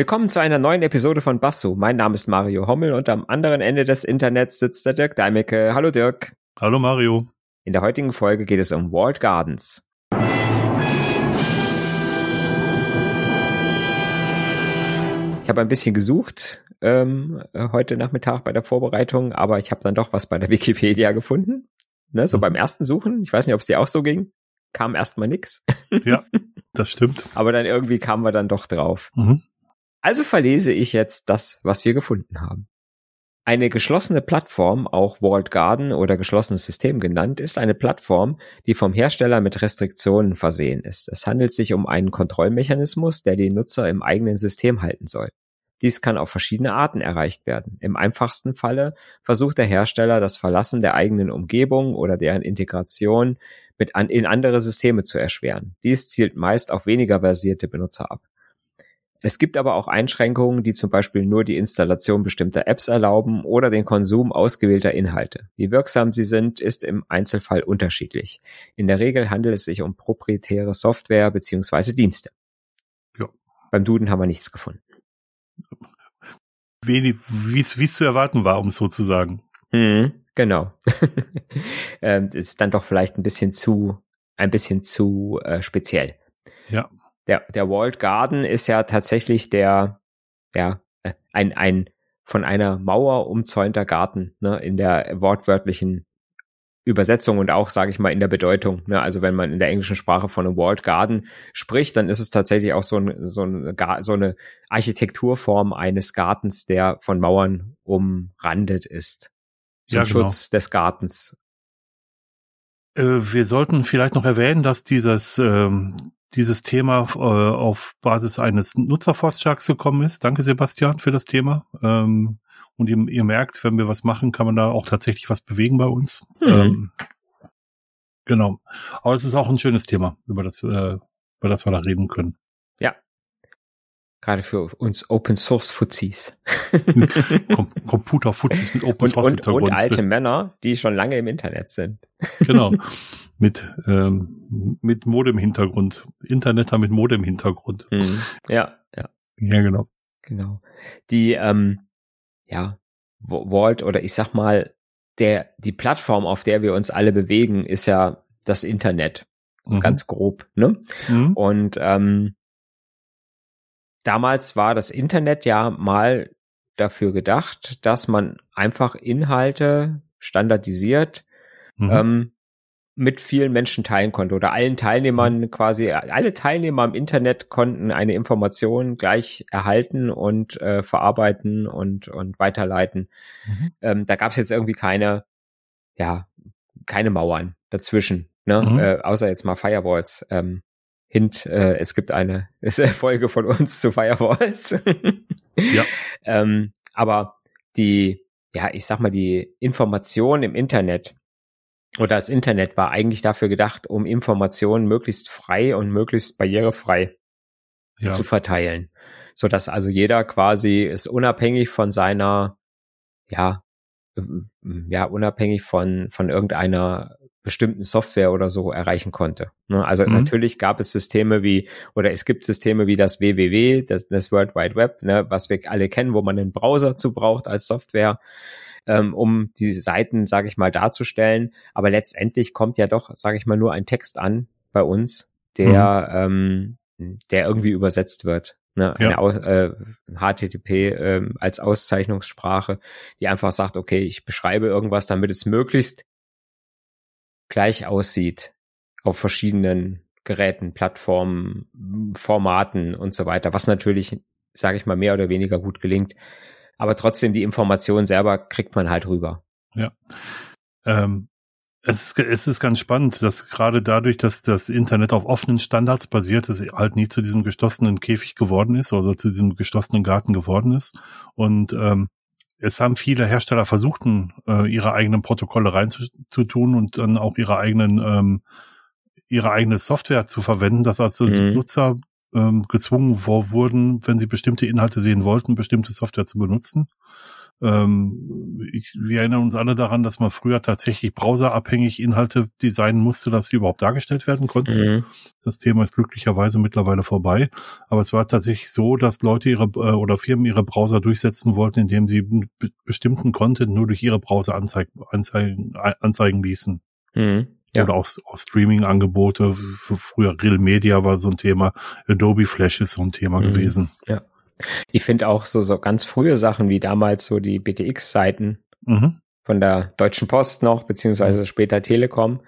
Willkommen zu einer neuen Episode von Basso. Mein Name ist Mario Hommel und am anderen Ende des Internets sitzt der Dirk Deimecke. Hallo Dirk. Hallo Mario. In der heutigen Folge geht es um Walled Gardens. Ich habe ein bisschen gesucht ähm, heute Nachmittag bei der Vorbereitung, aber ich habe dann doch was bei der Wikipedia gefunden. Ne, so mhm. beim ersten Suchen. Ich weiß nicht, ob es dir auch so ging. Kam erstmal nix. Ja, das stimmt. aber dann irgendwie kamen wir dann doch drauf. Mhm. Also verlese ich jetzt das, was wir gefunden haben. Eine geschlossene Plattform, auch Walled Garden oder geschlossenes System genannt, ist eine Plattform, die vom Hersteller mit Restriktionen versehen ist. Es handelt sich um einen Kontrollmechanismus, der die Nutzer im eigenen System halten soll. Dies kann auf verschiedene Arten erreicht werden. Im einfachsten Falle versucht der Hersteller, das Verlassen der eigenen Umgebung oder deren Integration mit an, in andere Systeme zu erschweren. Dies zielt meist auf weniger versierte Benutzer ab. Es gibt aber auch Einschränkungen, die zum Beispiel nur die Installation bestimmter Apps erlauben oder den Konsum ausgewählter Inhalte. Wie wirksam sie sind, ist im Einzelfall unterschiedlich. In der Regel handelt es sich um proprietäre Software beziehungsweise Dienste. Ja. Beim Duden haben wir nichts gefunden. Wenig, wie es zu erwarten war, um es so zu sagen. Mhm, genau. ähm, ist dann doch vielleicht ein bisschen zu, ein bisschen zu äh, speziell. Ja der, der Walled Garden ist ja tatsächlich der, ja, äh, ein, ein von einer Mauer umzäunter Garten, ne, in der wortwörtlichen Übersetzung und auch, sage ich mal, in der Bedeutung. Ne? Also wenn man in der englischen Sprache von einem Walled Garden spricht, dann ist es tatsächlich auch so, ein, so, ein, so eine Architekturform eines Gartens, der von Mauern umrandet ist. Zum ja, genau. Schutz des Gartens. Äh, wir sollten vielleicht noch erwähnen, dass dieses ähm, dieses Thema äh, auf Basis eines Nutzerforstschlags gekommen ist. Danke, Sebastian, für das Thema. Ähm, und ihr, ihr, merkt, wenn wir was machen, kann man da auch tatsächlich was bewegen bei uns. Mhm. Ähm, genau. Aber es ist auch ein schönes Thema, über das, äh, über das wir da reden können. Ja. Gerade für uns Open Source Fuzis. Com Computer Fuzis mit Open Source und, und, und alte Männer, die schon lange im Internet sind. genau. mit, ähm, mit Modem-Hintergrund. Interneter mit Modem-Hintergrund. Mhm. Ja, ja. Ja, genau. Genau. Die, ähm, ja, Vault oder ich sag mal, der, die Plattform, auf der wir uns alle bewegen, ist ja das Internet. Mhm. Ganz grob, ne? Mhm. Und ähm, damals war das Internet ja mal dafür gedacht, dass man einfach Inhalte standardisiert mhm. ähm, mit vielen Menschen teilen konnte oder allen Teilnehmern mhm. quasi, alle Teilnehmer im Internet konnten eine Information gleich erhalten und äh, verarbeiten und, und weiterleiten. Mhm. Ähm, da gab es jetzt irgendwie keine, ja, keine Mauern dazwischen, ne? Mhm. Äh, außer jetzt mal Firewalls. Ähm, Hint, äh, es gibt eine, ist eine Folge von uns zu Firewalls. ja. ähm, aber die, ja, ich sag mal, die Information im Internet oder das Internet war eigentlich dafür gedacht, um Informationen möglichst frei und möglichst barrierefrei ja. zu verteilen, so dass also jeder quasi ist unabhängig von seiner, ja, ja, unabhängig von, von irgendeiner bestimmten Software oder so erreichen konnte. Ne? Also mhm. natürlich gab es Systeme wie, oder es gibt Systeme wie das WWW, das, das World Wide Web, ne, was wir alle kennen, wo man einen Browser zu braucht als Software ähm, um diese Seiten, sage ich mal, darzustellen. Aber letztendlich kommt ja doch, sage ich mal, nur ein Text an bei uns, der, mhm. ähm, der irgendwie übersetzt wird. Ne, ja. eine äh, HTTP äh, als Auszeichnungssprache, die einfach sagt, okay, ich beschreibe irgendwas, damit es möglichst gleich aussieht auf verschiedenen Geräten, Plattformen, Formaten und so weiter, was natürlich, sage ich mal, mehr oder weniger gut gelingt aber trotzdem die Information selber kriegt man halt rüber. Ja. Ähm, es, ist, es ist ganz spannend, dass gerade dadurch, dass das Internet auf offenen Standards basiert, es halt nie zu diesem geschlossenen Käfig geworden ist, oder zu diesem geschlossenen Garten geworden ist. Und ähm, es haben viele Hersteller versucht, äh, ihre eigenen Protokolle reinzutun und dann auch ihre eigenen ähm, ihre eigene Software zu verwenden, dass also mhm. Nutzer ähm, gezwungen wurden, wenn sie bestimmte Inhalte sehen wollten, bestimmte Software zu benutzen. Ähm, ich, wir erinnern uns alle daran, dass man früher tatsächlich browserabhängig Inhalte designen musste, dass sie überhaupt dargestellt werden konnten. Mhm. Das Thema ist glücklicherweise mittlerweile vorbei. Aber es war tatsächlich so, dass Leute ihre äh, oder Firmen ihre Browser durchsetzen wollten, indem sie bestimmten Content nur durch ihre Browser anzeigen, anzeigen, anzeigen ließen. Mhm. Ja. Oder auch, auch Streaming-Angebote. Früher Real Media war so ein Thema. Adobe Flash ist so ein Thema mhm. gewesen. Ja. Ich finde auch so, so ganz frühe Sachen wie damals so die BTX-Seiten mhm. von der Deutschen Post noch, beziehungsweise später Telekom,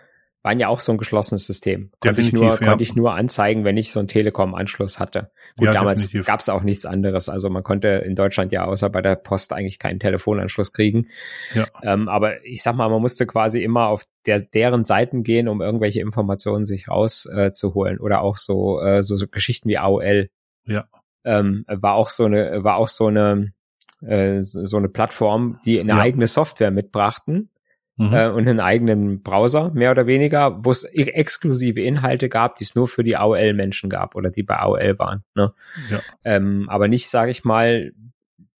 waren ja auch so ein geschlossenes System. Konnte ich nur, ja. konnte ich nur anzeigen, wenn ich so einen Telekom-Anschluss hatte. Gut, ja, damals gab es auch nichts anderes. Also man konnte in Deutschland ja außer bei der Post eigentlich keinen Telefonanschluss kriegen. Ja. Ähm, aber ich sag mal, man musste quasi immer auf der, deren Seiten gehen, um irgendwelche Informationen sich rauszuholen. Äh, Oder auch so, äh, so, so Geschichten wie AOL. Ja ähm, war auch so eine, war auch so eine, äh, so eine Plattform, die eine ja. eigene Software mitbrachten mhm. äh, und einen eigenen Browser, mehr oder weniger, wo es exklusive Inhalte gab, die es nur für die AOL-Menschen gab oder die bei AOL waren. Ne? Ja. Ähm, aber nicht, sage ich mal,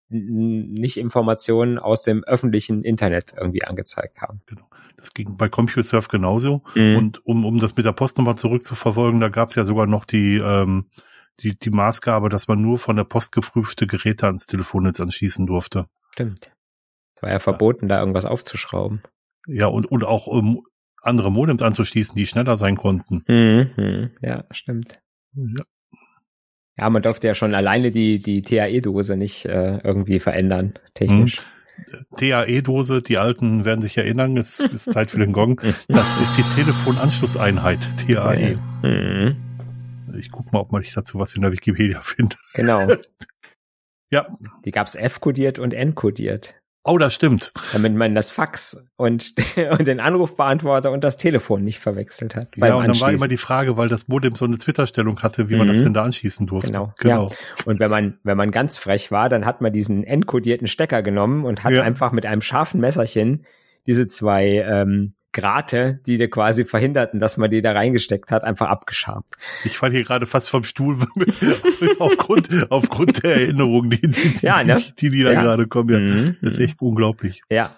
nicht Informationen aus dem öffentlichen Internet irgendwie angezeigt haben. Genau. Das ging bei CompuServe genauso. Mhm. Und um, um das mit der Post nochmal zurückzuverfolgen, da gab es ja sogar noch die ähm, die, die Maßgabe, dass man nur von der Post geprüfte Geräte ans Telefonnetz anschließen durfte. Stimmt. Es war ja verboten, ja. da irgendwas aufzuschrauben. Ja, und, und auch um, ähm, andere Modems anzuschließen, die schneller sein konnten. Mhm, ja, stimmt. Ja. ja, man durfte ja schon alleine die, die TAE-Dose nicht äh, irgendwie verändern, technisch. Mhm. TAE-Dose, die Alten werden sich erinnern, es ist Zeit für den Gong. Das ist die Telefonanschlusseinheit, TAE. Mhm. Ich guck mal, ob man dazu was in der Wikipedia findet. Genau. ja. Die gab's F-kodiert und N-kodiert. Oh, das stimmt. Damit man das Fax und, und den Anrufbeantworter und das Telefon nicht verwechselt hat. Ja, und dann war immer die Frage, weil das Modem so eine Twitter-Stellung hatte, wie man das mhm. denn da anschließen durfte. Genau. genau. Ja. Und wenn man, wenn man ganz frech war, dann hat man diesen N-kodierten Stecker genommen und hat ja. einfach mit einem scharfen Messerchen diese zwei ähm, Grate, die dir quasi verhinderten, dass man die da reingesteckt hat, einfach abgeschabt. Ich fall hier gerade fast vom Stuhl aufgrund, aufgrund der Erinnerungen, die, die, die, ja, ne? die, die da ja. gerade kommen. Ja, mhm. Das ist echt unglaublich. Ja.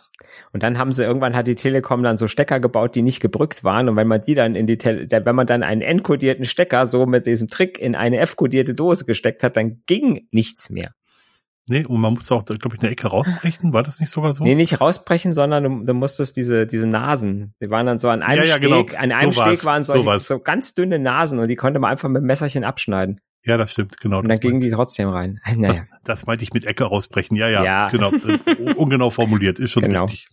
Und dann haben sie irgendwann hat die Telekom dann so Stecker gebaut, die nicht gebrückt waren. Und wenn man die dann in die, Tele wenn man dann einen N-kodierten Stecker so mit diesem Trick in eine F-kodierte Dose gesteckt hat, dann ging nichts mehr. Nee, und man musste auch, glaube ich, eine Ecke rausbrechen. War das nicht sogar so? Nee, nicht rausbrechen, sondern du, du musstest diese, diese Nasen, die waren dann so an einem ja, ja, Steg, genau. an einem so Steg waren solche, so, so ganz dünne Nasen und die konnte man einfach mit dem Messerchen abschneiden. Ja, das stimmt, genau. Und dann gingen die trotzdem rein. Naja. Das, das meinte ich mit Ecke rausbrechen. Ja, ja, ja. genau. Ungenau formuliert, ist schon genau. richtig.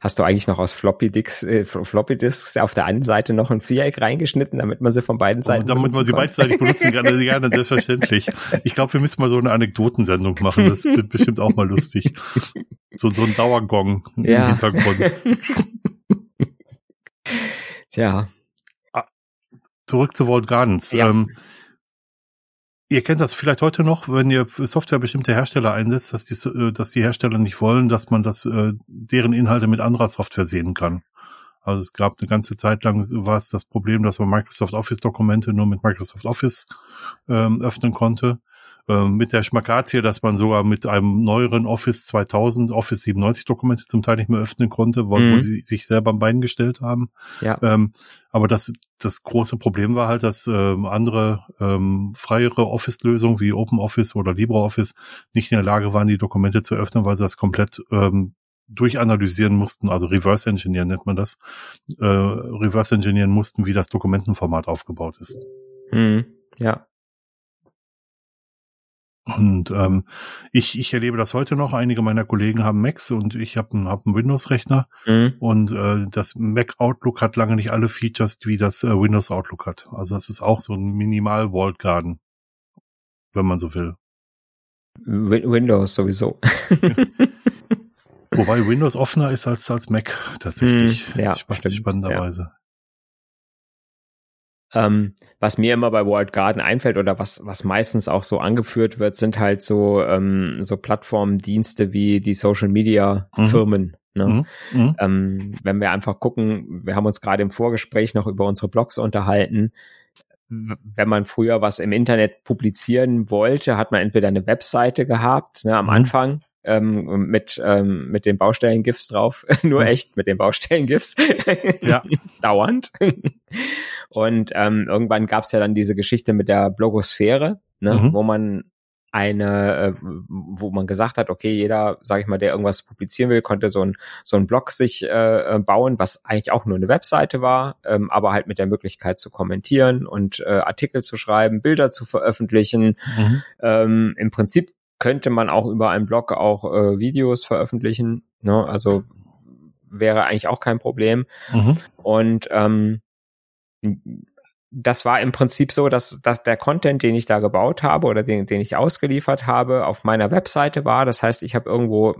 Hast du eigentlich noch aus Floppy Disks, äh, Floppy Disks auf der einen Seite noch ein Viereck reingeschnitten, damit man sie von beiden Seiten oh, Damit man sie beidseitig benutzen kann, also gerne, selbstverständlich. Ich glaube, wir müssen mal so eine Anekdotensendung machen, das wird bestimmt auch mal lustig. So, so ein Dauergong ja. im Hintergrund. Tja. Ah, zurück zu Vault Gardens. Ja. Ähm, Ihr kennt das vielleicht heute noch, wenn ihr Software bestimmte Hersteller einsetzt, dass die, äh, dass die Hersteller nicht wollen, dass man das, äh, deren Inhalte mit anderer Software sehen kann. Also es gab eine ganze Zeit lang war es das Problem, dass man Microsoft Office Dokumente nur mit Microsoft Office ähm, öffnen konnte. Ähm, mit der Schmakazie, dass man sogar mit einem neueren Office 2000, Office 97 Dokumente zum Teil nicht mehr öffnen konnte, weil mhm. sie sich selber am Bein gestellt haben. Ja. Ähm, aber das, das große Problem war halt, dass ähm, andere ähm, freiere Office-Lösungen wie OpenOffice oder LibreOffice nicht in der Lage waren, die Dokumente zu öffnen, weil sie das komplett ähm, durchanalysieren mussten, also Reverse Engineer nennt man das, äh, Reverse Engineeren mussten, wie das Dokumentenformat aufgebaut ist. Mhm. Ja. Und ähm, ich, ich erlebe das heute noch. Einige meiner Kollegen haben Macs und ich habe einen, hab einen Windows-Rechner. Mhm. Und äh, das Mac Outlook hat lange nicht alle Features, wie das äh, Windows Outlook hat. Also das ist auch so ein minimal Walled Garden, wenn man so will. Windows sowieso. Wobei Windows offener ist als, als Mac tatsächlich. Mhm, ja, Sp spannenderweise. Ja. Ähm, was mir immer bei World Garden einfällt oder was, was meistens auch so angeführt wird, sind halt so, ähm, so Plattformdienste wie die Social Media mhm. Firmen. Ne? Mhm. mhm. Ähm, wenn wir einfach gucken, wir haben uns gerade im Vorgespräch noch über unsere Blogs unterhalten. Wenn man früher was im Internet publizieren wollte, hat man entweder eine Webseite gehabt, ne, am mhm. Anfang, ähm, mit, ähm, mit den Baustellen-GIFs drauf, nur mhm. echt mit den Baustellen-GIFs. ja. Dauernd. Und ähm, irgendwann gab es ja dann diese Geschichte mit der Blogosphäre, ne, mhm. wo man eine, äh, wo man gesagt hat, okay, jeder, sage ich mal, der irgendwas publizieren will, konnte so ein so ein Blog sich äh, äh, bauen, was eigentlich auch nur eine Webseite war, ähm, aber halt mit der Möglichkeit zu kommentieren und äh, Artikel zu schreiben, Bilder zu veröffentlichen. Mhm. Ähm, Im Prinzip könnte man auch über einen Blog auch äh, Videos veröffentlichen. Ne? Also wäre eigentlich auch kein Problem. Mhm. Und ähm, das war im Prinzip so, dass, dass der Content, den ich da gebaut habe oder den, den ich ausgeliefert habe, auf meiner Webseite war. Das heißt, ich habe irgendwo,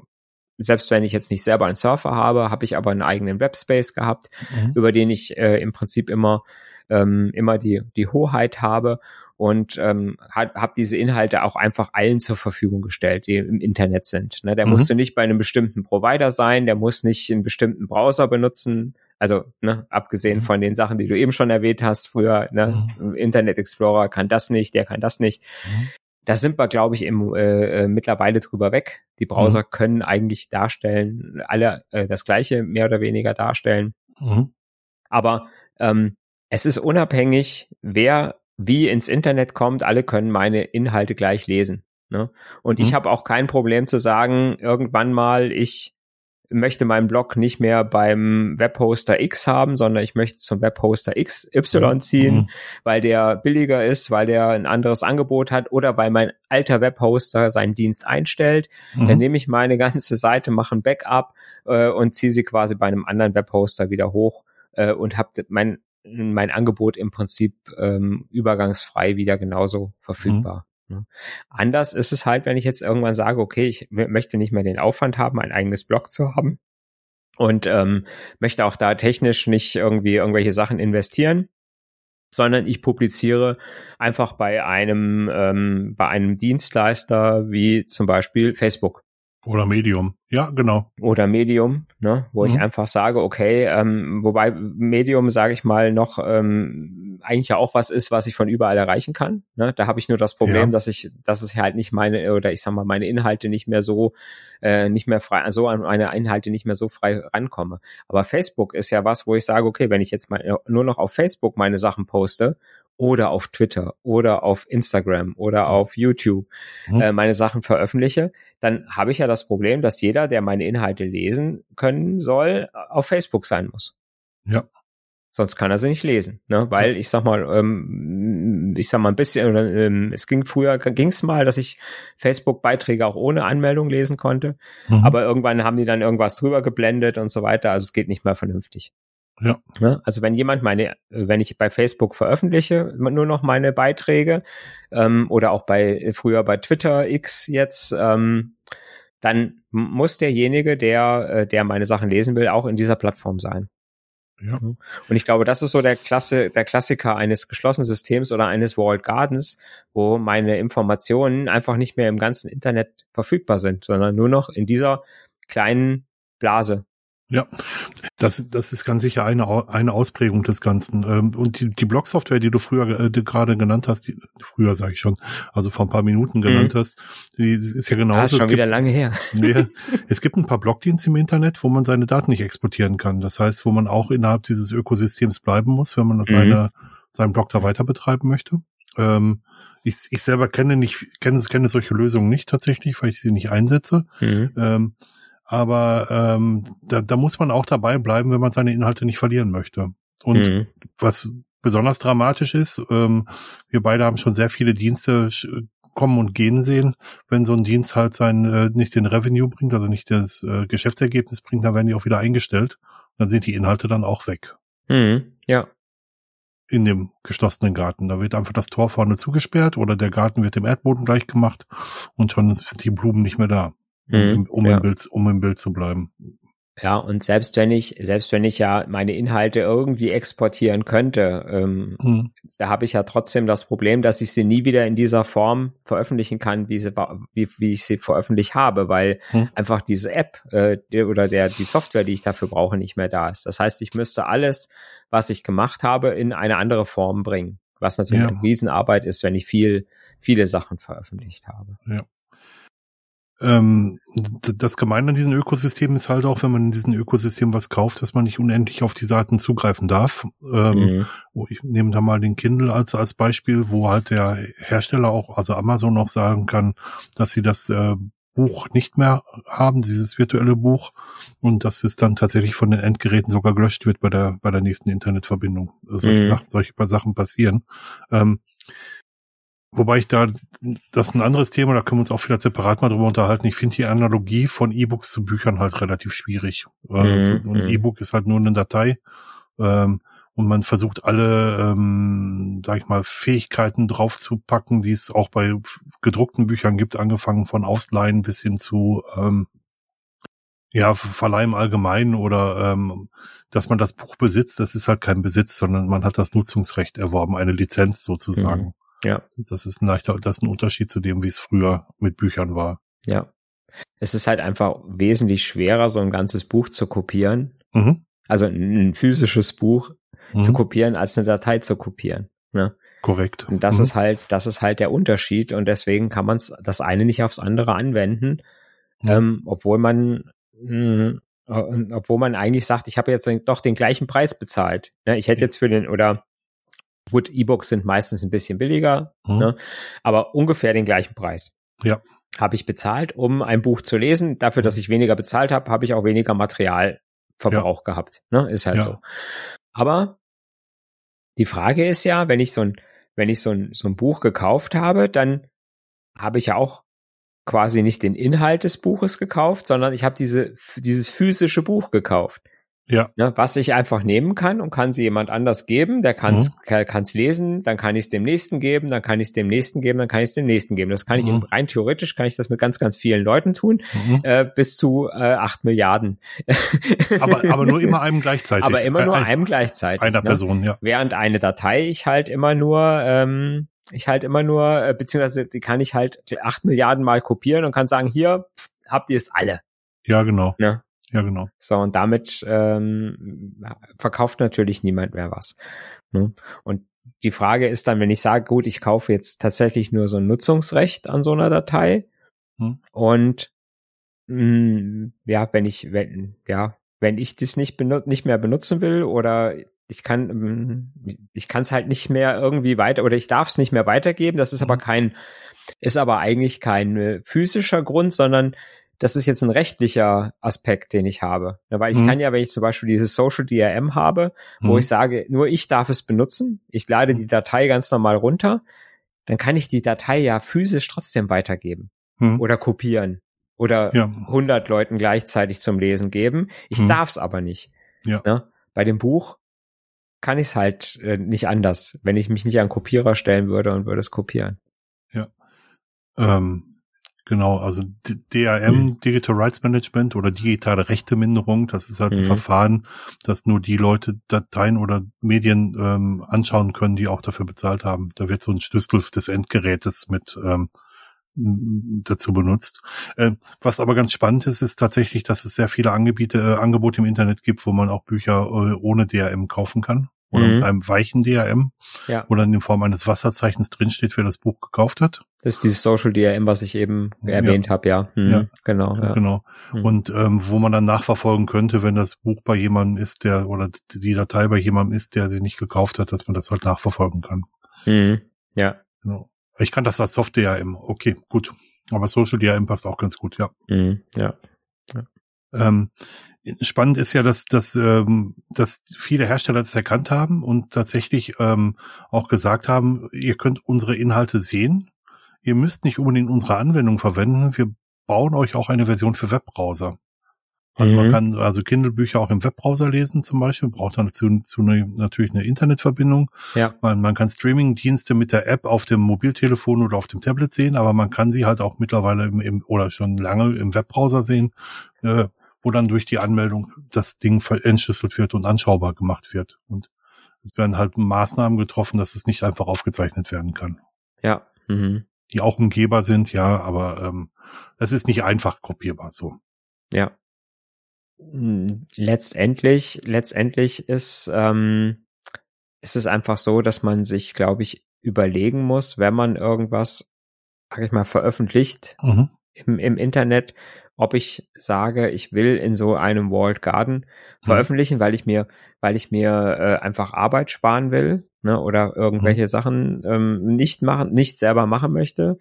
selbst wenn ich jetzt nicht selber einen Surfer habe, habe ich aber einen eigenen Webspace gehabt, mhm. über den ich äh, im Prinzip immer ähm, immer die die Hoheit habe und ähm, habe hab diese Inhalte auch einfach allen zur Verfügung gestellt, die im Internet sind. Ne? Der mhm. musste nicht bei einem bestimmten Provider sein, der muss nicht einen bestimmten Browser benutzen. Also ne, abgesehen mhm. von den Sachen, die du eben schon erwähnt hast, früher ne, mhm. Internet Explorer kann das nicht, der kann das nicht. Mhm. Da sind wir, glaube ich, im, äh, äh, mittlerweile drüber weg. Die Browser können eigentlich darstellen, alle äh, das gleiche mehr oder weniger darstellen. Aber ähm, es ist unabhängig, wer wie ins Internet kommt, alle können meine Inhalte gleich lesen. Ne? Und mhm. ich habe auch kein Problem zu sagen, irgendwann mal, ich möchte meinen Blog nicht mehr beim Webhoster X haben, sondern ich möchte zum Webhoster XY mhm. ziehen, mhm. weil der billiger ist, weil der ein anderes Angebot hat oder weil mein alter Webhoster seinen Dienst einstellt. Mhm. Dann nehme ich meine ganze Seite, mache ein Backup äh, und ziehe sie quasi bei einem anderen Webhoster wieder hoch äh, und habe mein mein Angebot im Prinzip ähm, übergangsfrei wieder genauso verfügbar. Mhm. Ne? Anders ist es halt, wenn ich jetzt irgendwann sage, okay, ich möchte nicht mehr den Aufwand haben, ein eigenes Blog zu haben und ähm, möchte auch da technisch nicht irgendwie irgendwelche Sachen investieren, sondern ich publiziere einfach bei einem ähm, bei einem Dienstleister wie zum Beispiel Facebook. Oder Medium, ja, genau. Oder Medium, ne, wo mhm. ich einfach sage, okay, ähm, wobei Medium, sage ich mal, noch ähm, eigentlich ja auch was ist, was ich von überall erreichen kann. Ne? Da habe ich nur das Problem, ja. dass ich, dass es halt nicht meine, oder ich sag mal, meine Inhalte nicht mehr so, äh, nicht mehr frei, so an meine Inhalte nicht mehr so frei rankomme. Aber Facebook ist ja was, wo ich sage, okay, wenn ich jetzt mal nur noch auf Facebook meine Sachen poste oder auf Twitter oder auf Instagram oder mhm. auf YouTube mhm. äh, meine Sachen veröffentliche, dann habe ich ja das Problem, dass jeder, der meine Inhalte lesen können soll, auf Facebook sein muss. Ja. Sonst kann er sie nicht lesen, ne? Weil ich sag mal, ähm, ich sag mal ein bisschen, ähm, es ging früher, ging es mal, dass ich Facebook-Beiträge auch ohne Anmeldung lesen konnte, mhm. aber irgendwann haben die dann irgendwas drüber geblendet und so weiter, also es geht nicht mehr vernünftig. Ja. Ne? Also wenn jemand meine, wenn ich bei Facebook veröffentliche, nur noch meine Beiträge ähm, oder auch bei früher bei Twitter X jetzt, ähm, dann muss derjenige, der, äh, der meine Sachen lesen will, auch in dieser Plattform sein. Ja. Und ich glaube, das ist so der Klasse, der Klassiker eines geschlossenen Systems oder eines Walled Gardens, wo meine Informationen einfach nicht mehr im ganzen Internet verfügbar sind, sondern nur noch in dieser kleinen Blase. Ja, das, das ist ganz sicher eine, eine Ausprägung des Ganzen. Ähm, und die, die Blog-Software, die du früher äh, gerade genannt hast, die, früher sage ich schon, also vor ein paar Minuten genannt mhm. hast, die ist ja genau. Das ist schon wieder lange her. Ja, es gibt ein paar Blogdienste im Internet, wo man seine Daten nicht exportieren kann. Das heißt, wo man auch innerhalb dieses Ökosystems bleiben muss, wenn man mhm. seine, seinen Blog da weiter betreiben möchte. Ähm, ich, ich selber kenne nicht, kenne, kenne solche Lösungen nicht tatsächlich, weil ich sie nicht einsetze. Mhm. Ähm, aber ähm, da, da muss man auch dabei bleiben, wenn man seine Inhalte nicht verlieren möchte. Und mhm. was besonders dramatisch ist, ähm, wir beide haben schon sehr viele Dienste kommen und gehen sehen. Wenn so ein Dienst halt sein äh, nicht den Revenue bringt, also nicht das äh, Geschäftsergebnis bringt, dann werden die auch wieder eingestellt. Dann sind die Inhalte dann auch weg. Mhm. Ja. In dem geschlossenen Garten. Da wird einfach das Tor vorne zugesperrt oder der Garten wird dem Erdboden gleich gemacht und schon sind die Blumen nicht mehr da um, um, ja. im Bild, um im Bild zu bleiben. Ja, und selbst wenn ich, selbst wenn ich ja meine Inhalte irgendwie exportieren könnte, ähm, hm. da habe ich ja trotzdem das Problem, dass ich sie nie wieder in dieser Form veröffentlichen kann, wie, sie, wie, wie ich sie veröffentlicht habe, weil hm. einfach diese App äh, oder der die Software, die ich dafür brauche, nicht mehr da ist. Das heißt, ich müsste alles, was ich gemacht habe, in eine andere Form bringen. Was natürlich ja. eine Riesenarbeit ist, wenn ich viel, viele Sachen veröffentlicht habe. Ja. Ähm, das Gemeine an diesem Ökosystem ist halt auch, wenn man in diesem Ökosystem was kauft, dass man nicht unendlich auf die Seiten zugreifen darf. Ähm, mhm. Ich nehme da mal den Kindle als, als Beispiel, wo halt der Hersteller auch, also Amazon auch sagen kann, dass sie das äh, Buch nicht mehr haben, dieses virtuelle Buch, und dass es dann tatsächlich von den Endgeräten sogar gelöscht wird bei der, bei der nächsten Internetverbindung. Also mhm. Solche Sachen passieren. Ähm, Wobei ich da, das ist ein anderes Thema, da können wir uns auch vielleicht separat mal drüber unterhalten. Ich finde die Analogie von E-Books zu Büchern halt relativ schwierig. Mhm. Also ein mhm. E-Book ist halt nur eine Datei. Ähm, und man versucht alle, ähm, sag ich mal, Fähigkeiten draufzupacken, die es auch bei gedruckten Büchern gibt, angefangen von Ausleihen bis hin zu ähm, ja, Verleih im Allgemeinen oder ähm, dass man das Buch besitzt, das ist halt kein Besitz, sondern man hat das Nutzungsrecht erworben, eine Lizenz sozusagen. Mhm. Ja. Das ist ein leichter, das ist ein Unterschied zu dem, wie es früher mit Büchern war. Ja. Es ist halt einfach wesentlich schwerer, so ein ganzes Buch zu kopieren. Mhm. Also ein physisches Buch mhm. zu kopieren, als eine Datei zu kopieren. Ne? Korrekt. Und das mhm. ist halt, das ist halt der Unterschied und deswegen kann man das eine nicht aufs andere anwenden, ähm, obwohl man mh, hm, obwohl man eigentlich sagt, ich habe jetzt doch den gleichen Preis bezahlt. Ne? Ich hätte jetzt für den oder Gut, E-Books sind meistens ein bisschen billiger, mhm. ne? aber ungefähr den gleichen Preis. Ja. Habe ich bezahlt, um ein Buch zu lesen. Dafür, dass ich weniger bezahlt habe, habe ich auch weniger Materialverbrauch ja. gehabt. Ne? Ist halt ja. so. Aber die Frage ist ja, wenn ich so ein, wenn ich so ein, so ein Buch gekauft habe, dann habe ich ja auch quasi nicht den Inhalt des Buches gekauft, sondern ich habe diese, dieses physische Buch gekauft. Ja. Ne, was ich einfach nehmen kann und kann sie jemand anders geben, der kann es mhm. kann's lesen, dann kann ich es dem nächsten geben, dann kann ich es dem nächsten geben, dann kann ich es dem nächsten geben. Das kann ich mhm. rein theoretisch kann ich das mit ganz, ganz vielen Leuten tun, mhm. äh, bis zu äh, acht Milliarden. aber, aber nur immer einem gleichzeitig. Aber immer nur Ein, einem gleichzeitig. Einer ne? Person, ja. Während eine Datei ich halt immer nur ähm, ich halt immer nur, äh, beziehungsweise die kann ich halt acht Milliarden Mal kopieren und kann sagen, hier pff, habt ihr es alle. Ja, genau. Ne? Ja, genau. So, und damit ähm, verkauft natürlich niemand mehr was. Ne? Und die Frage ist dann, wenn ich sage, gut, ich kaufe jetzt tatsächlich nur so ein Nutzungsrecht an so einer Datei hm. und mh, mm, ja, wenn ich, wenn, ja, wenn ich das nicht benut nicht mehr benutzen will oder ich kann, mm, ich kann es halt nicht mehr irgendwie weiter oder ich darf es nicht mehr weitergeben. Das ist aber hm. kein, ist aber eigentlich kein äh, physischer Grund, sondern das ist jetzt ein rechtlicher Aspekt, den ich habe. Ja, weil ich mhm. kann ja, wenn ich zum Beispiel dieses Social DRM habe, wo mhm. ich sage, nur ich darf es benutzen, ich lade die Datei ganz normal runter, dann kann ich die Datei ja physisch trotzdem weitergeben mhm. oder kopieren oder ja. 100 Leuten gleichzeitig zum Lesen geben. Ich mhm. darf es aber nicht. Ja. ja. Ne? Bei dem Buch kann ich es halt äh, nicht anders, wenn ich mich nicht an Kopierer stellen würde und würde es kopieren. Ja. Ähm Genau, also DRM, mhm. Digital Rights Management oder digitale Rechteminderung, das ist halt mhm. ein Verfahren, dass nur die Leute Dateien oder Medien ähm, anschauen können, die auch dafür bezahlt haben. Da wird so ein Schlüssel des Endgerätes mit ähm, dazu benutzt. Äh, was aber ganz spannend ist, ist tatsächlich, dass es sehr viele Angebote, äh, Angebote im Internet gibt, wo man auch Bücher äh, ohne DRM kaufen kann oder mhm. mit einem weichen DRM, ja. wo dann in Form eines Wasserzeichens drinsteht, wer das Buch gekauft hat. Ist dieses Social DRM, was ich eben erwähnt ja. habe, ja. Mhm. ja. Genau. Ja. Genau. Mhm. Und ähm, wo man dann nachverfolgen könnte, wenn das Buch bei jemandem ist, der oder die Datei bei jemandem ist, der sie nicht gekauft hat, dass man das halt nachverfolgen kann. Mhm. Ja. Genau. Ich kann das als Soft DRM. Okay, gut. Aber Social DRM passt auch ganz gut, ja. Mhm. Ja. ja. Ähm, spannend ist ja, dass, dass, ähm, dass viele Hersteller das erkannt haben und tatsächlich ähm, auch gesagt haben, ihr könnt unsere Inhalte sehen. Ihr müsst nicht unbedingt unsere Anwendung verwenden. Wir bauen euch auch eine Version für Webbrowser. Also mhm. man kann also Kindle-Bücher auch im Webbrowser lesen zum Beispiel, braucht dann dazu, zu eine, natürlich eine Internetverbindung. Ja. Man, man kann Streaming-Dienste mit der App auf dem Mobiltelefon oder auf dem Tablet sehen, aber man kann sie halt auch mittlerweile im, im oder schon lange im Webbrowser sehen. Äh, wo dann durch die Anmeldung das Ding entschlüsselt wird und anschaubar gemacht wird. Und es werden halt Maßnahmen getroffen, dass es nicht einfach aufgezeichnet werden kann. Ja. Mhm. Die auch umgehbar sind, ja, aber ähm, es ist nicht einfach kopierbar so. Ja. Hm, letztendlich, letztendlich ist, ähm, ist es einfach so, dass man sich, glaube ich, überlegen muss, wenn man irgendwas, sag ich mal, veröffentlicht, mhm im, im Internet, ob ich sage, ich will in so einem Walled Garden mhm. veröffentlichen, weil ich mir, weil ich mir äh, einfach Arbeit sparen will, ne, oder irgendwelche mhm. Sachen ähm, nicht machen, nicht selber machen möchte,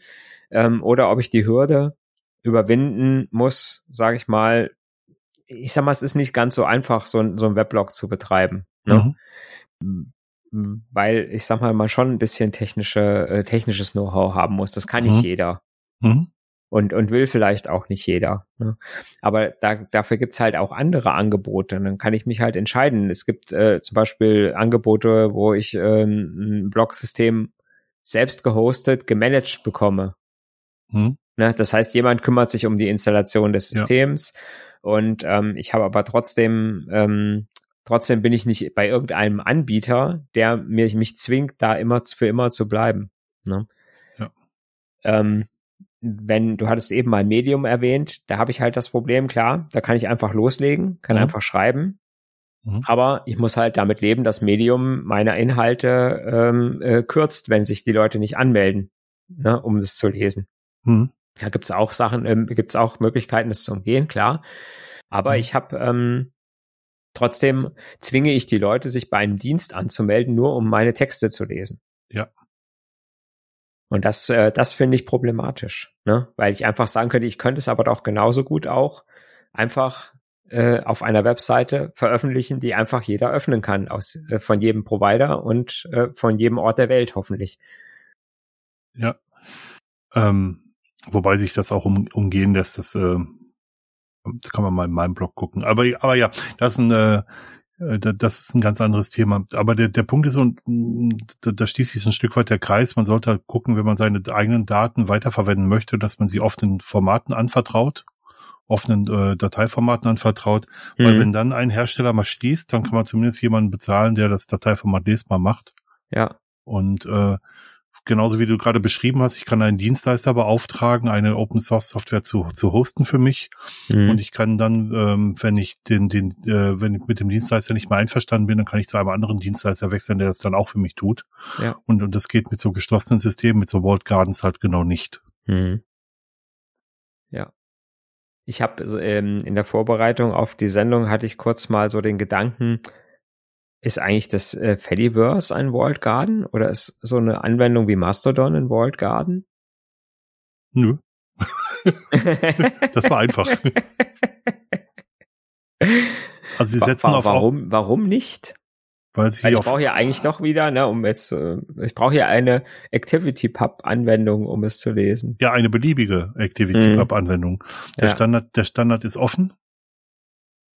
ähm, oder ob ich die Hürde überwinden muss, sage ich mal, ich sag mal, es ist nicht ganz so einfach, so, ein so ein Weblog zu betreiben. Ne? Mhm. Weil ich sag mal, man schon ein bisschen technische, äh, technisches Know-how haben muss. Das kann nicht mhm. jeder. Mhm und, und will vielleicht auch nicht jeder. Ne? Aber da, dafür gibt's halt auch andere Angebote. Und dann kann ich mich halt entscheiden. Es gibt äh, zum Beispiel Angebote, wo ich ähm, ein Blogsystem selbst gehostet, gemanagt bekomme. Hm. Ne? Das heißt, jemand kümmert sich um die Installation des Systems ja. und ähm, ich habe aber trotzdem ähm, trotzdem bin ich nicht bei irgendeinem Anbieter, der mir mich zwingt, da immer für immer zu bleiben. Ne? Ja. Ähm, wenn du hattest eben mal Medium erwähnt, da habe ich halt das Problem, klar, da kann ich einfach loslegen, kann mhm. einfach schreiben, mhm. aber ich muss halt damit leben, dass Medium meine Inhalte ähm, äh, kürzt, wenn sich die Leute nicht anmelden, ne, um es zu lesen. Mhm. Da gibt's auch Sachen, ähm, gibt's auch Möglichkeiten, das zu umgehen, klar. Aber mhm. ich habe ähm, trotzdem zwinge ich die Leute, sich bei einem Dienst anzumelden, nur um meine Texte zu lesen. Ja. Und das, äh, das finde ich problematisch, ne? Weil ich einfach sagen könnte, ich könnte es aber doch genauso gut auch einfach äh, auf einer Webseite veröffentlichen, die einfach jeder öffnen kann, aus, äh, von jedem Provider und äh, von jedem Ort der Welt hoffentlich. Ja. Ähm, wobei sich das auch um, umgehen lässt, das äh, kann man mal in meinem Blog gucken. Aber, aber ja, das ist ein, äh, das ist ein ganz anderes Thema. Aber der, der Punkt ist, und da, da schließt sich ein Stück weit der Kreis, man sollte halt gucken, wenn man seine eigenen Daten weiterverwenden möchte, dass man sie offenen Formaten anvertraut, offenen äh, Dateiformaten anvertraut. Mhm. Weil wenn dann ein Hersteller mal schließt, dann kann man zumindest jemanden bezahlen, der das Dateiformat lesbar macht. Ja. Und äh, genauso wie du gerade beschrieben hast, ich kann einen Dienstleister beauftragen, eine Open Source Software zu, zu hosten für mich. Mhm. Und ich kann dann, ähm, wenn ich den, den, äh, wenn ich mit dem Dienstleister nicht mehr einverstanden bin, dann kann ich zu einem anderen Dienstleister wechseln, der das dann auch für mich tut. Ja. Und, und das geht mit so geschlossenen Systemen, mit so Walled Gardens halt genau nicht. Mhm. Ja. Ich habe ähm, in der Vorbereitung auf die Sendung hatte ich kurz mal so den Gedanken, ist eigentlich das äh, Fediverse ein Walled Garden oder ist so eine Anwendung wie Mastodon ein Walled Garden? Nö. das war einfach. Also sie setzen wa auf warum warum nicht? Weil, Weil ich brauche ja eigentlich doch wieder, ne, um jetzt äh, ich brauche ja eine Activity Pub Anwendung, um es zu lesen. Ja, eine beliebige Activity Pub Anwendung. Der ja. Standard der Standard ist offen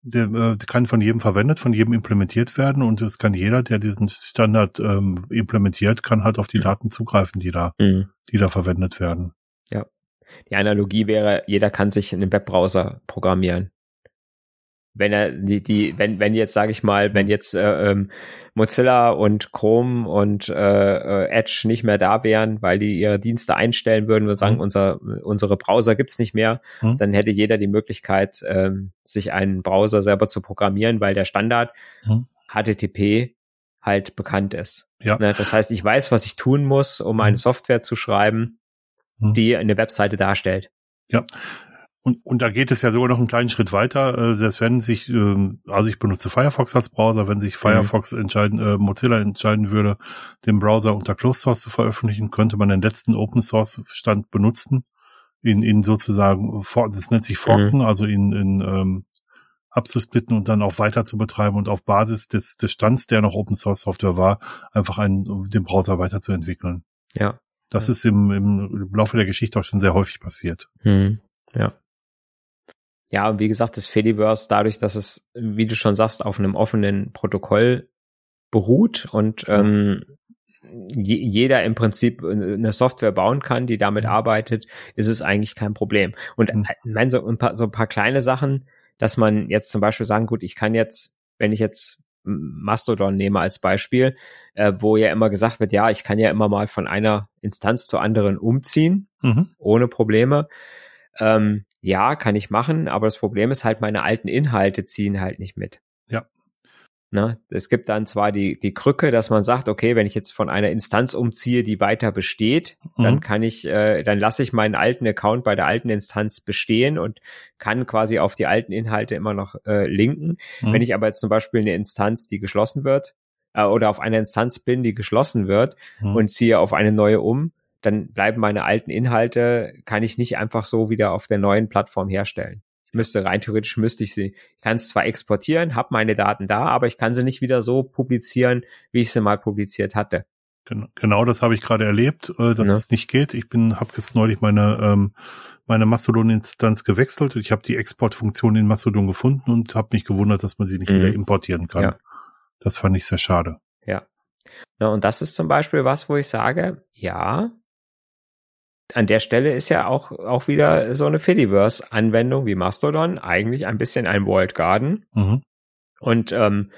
der, äh, kann von jedem verwendet, von jedem implementiert werden und es kann jeder, der diesen Standard ähm, implementiert, kann halt auf die Daten zugreifen, die da, mhm. die da verwendet werden. Ja. Die Analogie wäre, jeder kann sich in einem Webbrowser programmieren wenn er die, die wenn, wenn jetzt, sage ich mal, wenn jetzt äh, ähm, Mozilla und Chrome und äh, äh, Edge nicht mehr da wären, weil die ihre Dienste einstellen würden und sagen, mhm. unser, unsere Browser gibt's nicht mehr, mhm. dann hätte jeder die Möglichkeit, ähm, sich einen Browser selber zu programmieren, weil der Standard mhm. HTTP halt bekannt ist. Ja. Ne? Das heißt, ich weiß, was ich tun muss, um eine mhm. Software zu schreiben, mhm. die eine Webseite darstellt. Ja, und, und da geht es ja sogar noch einen kleinen Schritt weiter. Äh, selbst wenn sich, ähm, also ich benutze Firefox als Browser, wenn sich mhm. Firefox mhm. entscheiden, äh, Mozilla entscheiden würde, den Browser unter Closed Source zu veröffentlichen, könnte man den letzten Open Source Stand benutzen, ihn, ihn sozusagen, das nennt sich Forken, mhm. also ihn in ähm, abzusplitten und dann auch weiter zu betreiben und auf Basis des, des Stands, der noch Open Source Software war, einfach einen, den Browser weiterzuentwickeln. Ja. Das ja. ist im, im Laufe der Geschichte auch schon sehr häufig passiert. Mhm. Ja. Ja, und wie gesagt, das Fediverse, dadurch, dass es, wie du schon sagst, auf einem offenen Protokoll beruht und ähm, jeder im Prinzip eine Software bauen kann, die damit mhm. arbeitet, ist es eigentlich kein Problem. Und mhm. ich meine, so ein, paar, so ein paar kleine Sachen, dass man jetzt zum Beispiel sagen, gut, ich kann jetzt, wenn ich jetzt Mastodon nehme als Beispiel, äh, wo ja immer gesagt wird, ja, ich kann ja immer mal von einer Instanz zur anderen umziehen, mhm. ohne Probleme. Ähm, ja, kann ich machen, aber das Problem ist halt, meine alten Inhalte ziehen halt nicht mit. Ja. Ne? Es gibt dann zwar die, die Krücke, dass man sagt, okay, wenn ich jetzt von einer Instanz umziehe, die weiter besteht, mhm. dann kann ich, äh, dann lasse ich meinen alten Account bei der alten Instanz bestehen und kann quasi auf die alten Inhalte immer noch äh, linken. Mhm. Wenn ich aber jetzt zum Beispiel eine Instanz, die geschlossen wird, äh, oder auf einer Instanz bin, die geschlossen wird mhm. und ziehe auf eine neue um, dann bleiben meine alten Inhalte, kann ich nicht einfach so wieder auf der neuen Plattform herstellen. Ich müsste rein theoretisch müsste ich sie, ich kann es zwar exportieren, habe meine Daten da, aber ich kann sie nicht wieder so publizieren, wie ich sie mal publiziert hatte. Genau, das habe ich gerade erlebt, äh, dass ja. es nicht geht. Ich bin, habe jetzt neulich meine ähm, meine Mastodon-Instanz gewechselt. Ich habe die Exportfunktion in Mastodon gefunden und habe mich gewundert, dass man sie nicht mhm. wieder importieren kann. Ja. Das fand ich sehr schade. Ja. Na, und das ist zum Beispiel was, wo ich sage, ja, an der Stelle ist ja auch, auch wieder so eine Fediverse-Anwendung wie Mastodon eigentlich ein bisschen ein Walled Garden. Mhm. Und, ähm,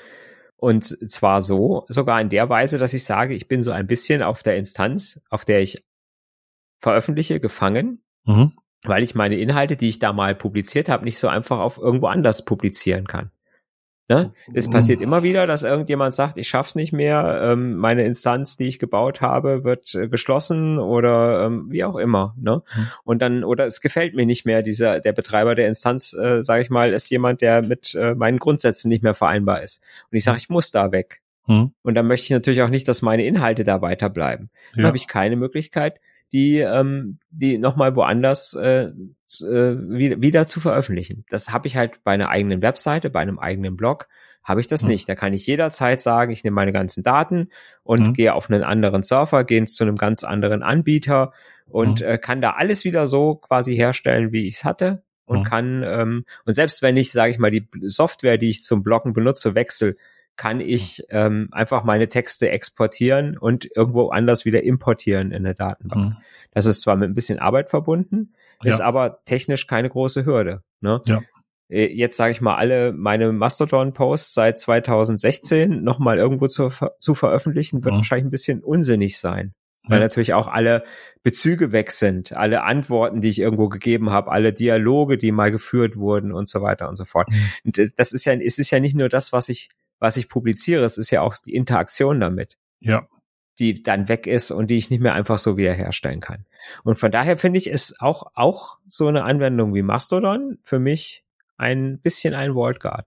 und zwar so, sogar in der Weise, dass ich sage, ich bin so ein bisschen auf der Instanz, auf der ich veröffentliche, gefangen, mhm. weil ich meine Inhalte, die ich da mal publiziert habe, nicht so einfach auf irgendwo anders publizieren kann. Ne? Es passiert immer wieder, dass irgendjemand sagt, ich schaff's nicht mehr, ähm, meine Instanz, die ich gebaut habe, wird äh, geschlossen oder ähm, wie auch immer. Ne? Mhm. Und dann, oder es gefällt mir nicht mehr, dieser, der Betreiber der Instanz, äh, sage ich mal, ist jemand, der mit äh, meinen Grundsätzen nicht mehr vereinbar ist. Und ich sage, ich muss da weg. Mhm. Und dann möchte ich natürlich auch nicht, dass meine Inhalte da weiterbleiben. Dann ja. habe ich keine Möglichkeit, die, ähm, die nochmal woanders äh, äh, wieder, wieder zu veröffentlichen. Das habe ich halt bei einer eigenen Webseite, bei einem eigenen Blog, habe ich das mhm. nicht. Da kann ich jederzeit sagen, ich nehme meine ganzen Daten und mhm. gehe auf einen anderen Surfer, gehe zu einem ganz anderen Anbieter und mhm. äh, kann da alles wieder so quasi herstellen, wie ich es hatte und mhm. kann ähm, und selbst wenn ich, sage ich mal, die Software, die ich zum Bloggen benutze, wechsel, kann ich ähm, einfach meine Texte exportieren und irgendwo anders wieder importieren in der Datenbank. Mhm. Das ist zwar mit ein bisschen Arbeit verbunden, ja. ist aber technisch keine große Hürde. Ne? Ja. Äh, jetzt sage ich mal, alle meine Mastodon-Posts seit 2016 nochmal irgendwo zu, zu veröffentlichen, wird mhm. wahrscheinlich ein bisschen unsinnig sein. Weil natürlich auch alle Bezüge weg sind, alle Antworten, die ich irgendwo gegeben habe, alle Dialoge, die mal geführt wurden und so weiter und so fort. Mhm. Und äh, das ist ja, es ist ja nicht nur das, was ich was ich publiziere, es ist ja auch die Interaktion damit. Ja. Die dann weg ist und die ich nicht mehr einfach so wiederherstellen kann. Und von daher finde ich es auch, auch so eine Anwendung wie Mastodon für mich ein bisschen ein Walled Garden.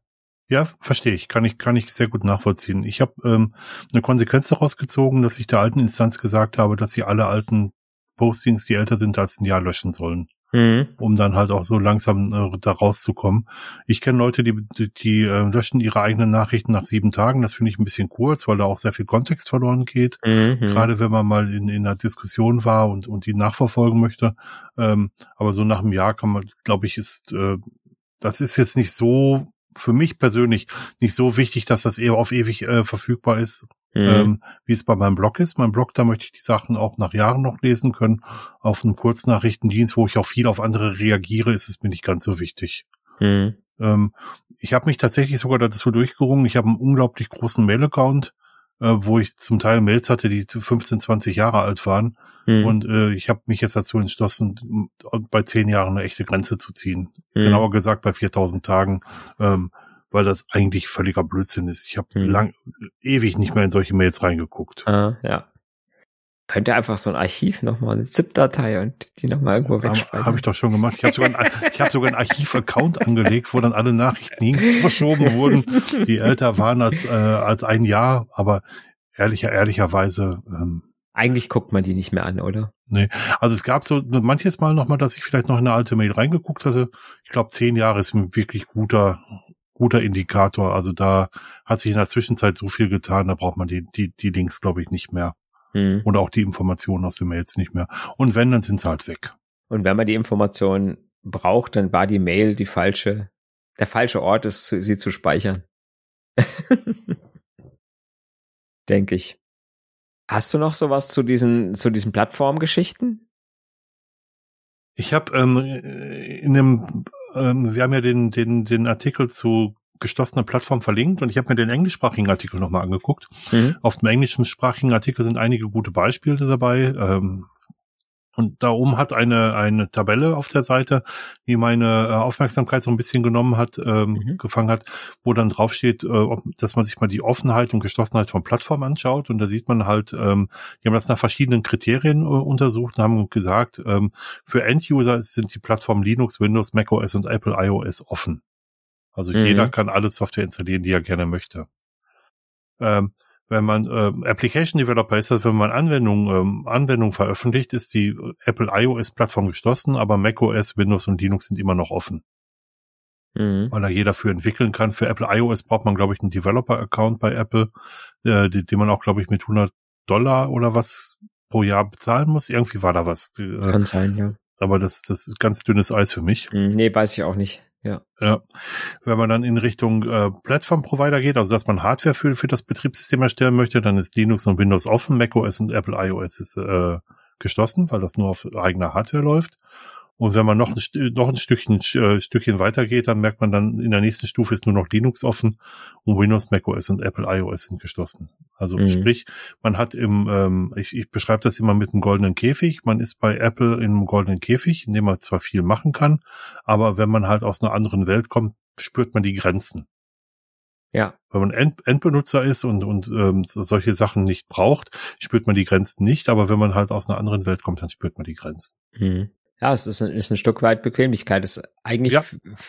Ja, verstehe ich. Kann ich, kann ich sehr gut nachvollziehen. Ich habe ähm, eine Konsequenz daraus gezogen, dass ich der alten Instanz gesagt habe, dass sie alle alten Postings, die älter sind als ein Jahr, löschen sollen mhm. um dann halt auch so langsam äh, da rauszukommen. Ich kenne Leute, die, die, die äh, löschen ihre eigenen Nachrichten nach sieben Tagen. Das finde ich ein bisschen kurz, weil da auch sehr viel Kontext verloren geht. Mhm. Gerade wenn man mal in, in einer Diskussion war und, und die nachverfolgen möchte. Ähm, aber so nach einem Jahr kann man, glaube ich, ist äh, das ist jetzt nicht so für mich persönlich nicht so wichtig, dass das eher auf ewig äh, verfügbar ist. Mhm. Ähm, wie es bei meinem Blog ist. Mein Blog, da möchte ich die Sachen auch nach Jahren noch lesen können. Auf einem Kurznachrichtendienst, wo ich auch viel auf andere reagiere, ist es mir nicht ganz so wichtig. Mhm. Ähm, ich habe mich tatsächlich sogar dazu durchgerungen. Ich habe einen unglaublich großen Mail-Account, äh, wo ich zum Teil Mails hatte, die 15, 20 Jahre alt waren. Mhm. Und äh, ich habe mich jetzt dazu entschlossen, bei zehn Jahren eine echte Grenze zu ziehen. Mhm. Genauer gesagt bei 4000 Tagen. Ähm, weil das eigentlich völliger Blödsinn ist. Ich habe hm. lang ewig nicht mehr in solche Mails reingeguckt. Ah, ja. Könnte einfach so ein Archiv nochmal, eine ZIP-Datei und die nochmal irgendwo wegspeichern. Habe ich doch schon gemacht. Ich habe sogar, ein, ich hab sogar einen Archiv-Account angelegt, wo dann alle Nachrichten verschoben wurden, die älter waren als, äh, als ein Jahr, aber ehrlicher, ehrlicherweise. Ähm, Eigentlich guckt man die nicht mehr an, oder? Nee. Also es gab so manches Mal nochmal, dass ich vielleicht noch in eine alte Mail reingeguckt hatte. Ich glaube, zehn Jahre ist ein wirklich guter, guter Indikator. Also da hat sich in der Zwischenzeit so viel getan, da braucht man die, die, die Links, glaube ich, nicht mehr. Mhm. Und auch die Informationen aus den Mails nicht mehr. Und wenn, dann sind sie halt weg. Und wenn man die Informationen braucht, dann war die Mail die falsche, der falsche Ort ist, sie zu speichern. Denke ich. Hast du noch sowas zu diesen, zu diesen Plattformgeschichten? Ich habe ähm, in dem ähm, wir haben ja den, den, den Artikel zu geschlossener Plattform verlinkt und ich habe mir den englischsprachigen Artikel nochmal angeguckt. Mhm. Auf dem englischsprachigen Artikel sind einige gute Beispiele dabei. Ähm, Und da oben hat eine, eine Tabelle auf der Seite, die meine äh, Aufmerksamkeit so ein bisschen genommen hat, ähm, mhm. gefangen hat, wo dann draufsteht, äh, ob, dass man sich mal die Offenheit und Geschlossenheit von Plattformen anschaut. Und da sieht man halt, ähm, die haben das nach verschiedenen Kriterien äh, untersucht und haben gesagt, ähm, für End-User sind die Plattformen Linux, Windows, macOS und Apple iOS offen. Also mhm. jeder kann alle Software installieren, die er gerne möchte. Ähm, wenn man äh, Application Developer ist, also wenn man Anwendungen ähm, Anwendung veröffentlicht, ist die Apple iOS Plattform geschlossen, aber macOS, Windows und Linux sind immer noch offen. Mhm. Weil da jeder für entwickeln kann. Für Apple iOS braucht man, glaube ich, einen Developer-Account bei Apple, äh, den, den man auch, glaube ich, mit 100 Dollar oder was pro Jahr bezahlen muss. Irgendwie war da was. Äh, kann sein, ja. Aber das, das ist ganz dünnes Eis für mich. Mhm, nee, weiß ich auch nicht. Ja. ja. Wenn man dann in Richtung äh, Plattform-Provider geht, also dass man Hardware für, für das Betriebssystem erstellen möchte, dann ist Linux und Windows offen, macOS und Apple iOS ist äh, geschlossen, weil das nur auf eigener Hardware läuft. Und wenn man noch ein, noch ein Stückchen, äh, Stückchen weitergeht, dann merkt man dann, in der nächsten Stufe ist nur noch Linux offen und Windows, macOS und Apple iOS sind geschlossen. Also mhm. sprich, man hat im, ähm, ich, ich beschreibe das immer mit einem goldenen Käfig, man ist bei Apple in einem goldenen Käfig, in dem man zwar viel machen kann, aber wenn man halt aus einer anderen Welt kommt, spürt man die Grenzen. Ja. Wenn man End Endbenutzer ist und, und ähm, solche Sachen nicht braucht, spürt man die Grenzen nicht, aber wenn man halt aus einer anderen Welt kommt, dann spürt man die Grenzen. Mhm. Ja, es ist ein, ist ein Stück weit Bequemlichkeit. Es ist eigentlich, ja.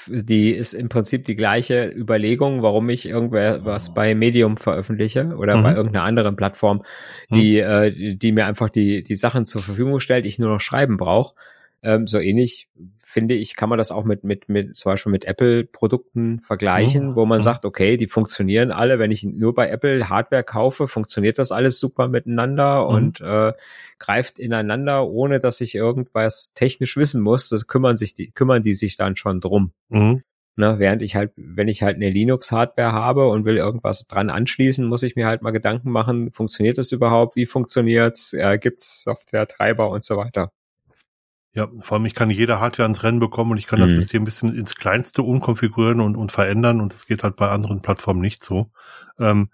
die ist im Prinzip die gleiche Überlegung, warum ich irgendwer was bei Medium veröffentliche oder mhm. bei irgendeiner anderen Plattform, die, mhm. äh, die mir einfach die, die Sachen zur Verfügung stellt, ich nur noch schreiben brauche. Ähm, so ähnlich finde ich, kann man das auch mit, mit, mit zum Beispiel mit Apple-Produkten vergleichen, mhm. wo man mhm. sagt, okay, die funktionieren alle. Wenn ich nur bei Apple Hardware kaufe, funktioniert das alles super miteinander mhm. und äh, greift ineinander, ohne dass ich irgendwas technisch wissen muss. Das kümmern sich die, kümmern die sich dann schon drum. Mhm. Ne, während ich halt, wenn ich halt eine Linux-Hardware habe und will irgendwas dran anschließen, muss ich mir halt mal Gedanken machen, funktioniert das überhaupt? Wie funktioniert's? Äh, gibt's Software-Treiber und so weiter? Ja, vor allem ich kann jede Hardware ans Rennen bekommen und ich kann mhm. das System ein bisschen ins Kleinste umkonfigurieren und, und verändern und das geht halt bei anderen Plattformen nicht so. Ähm,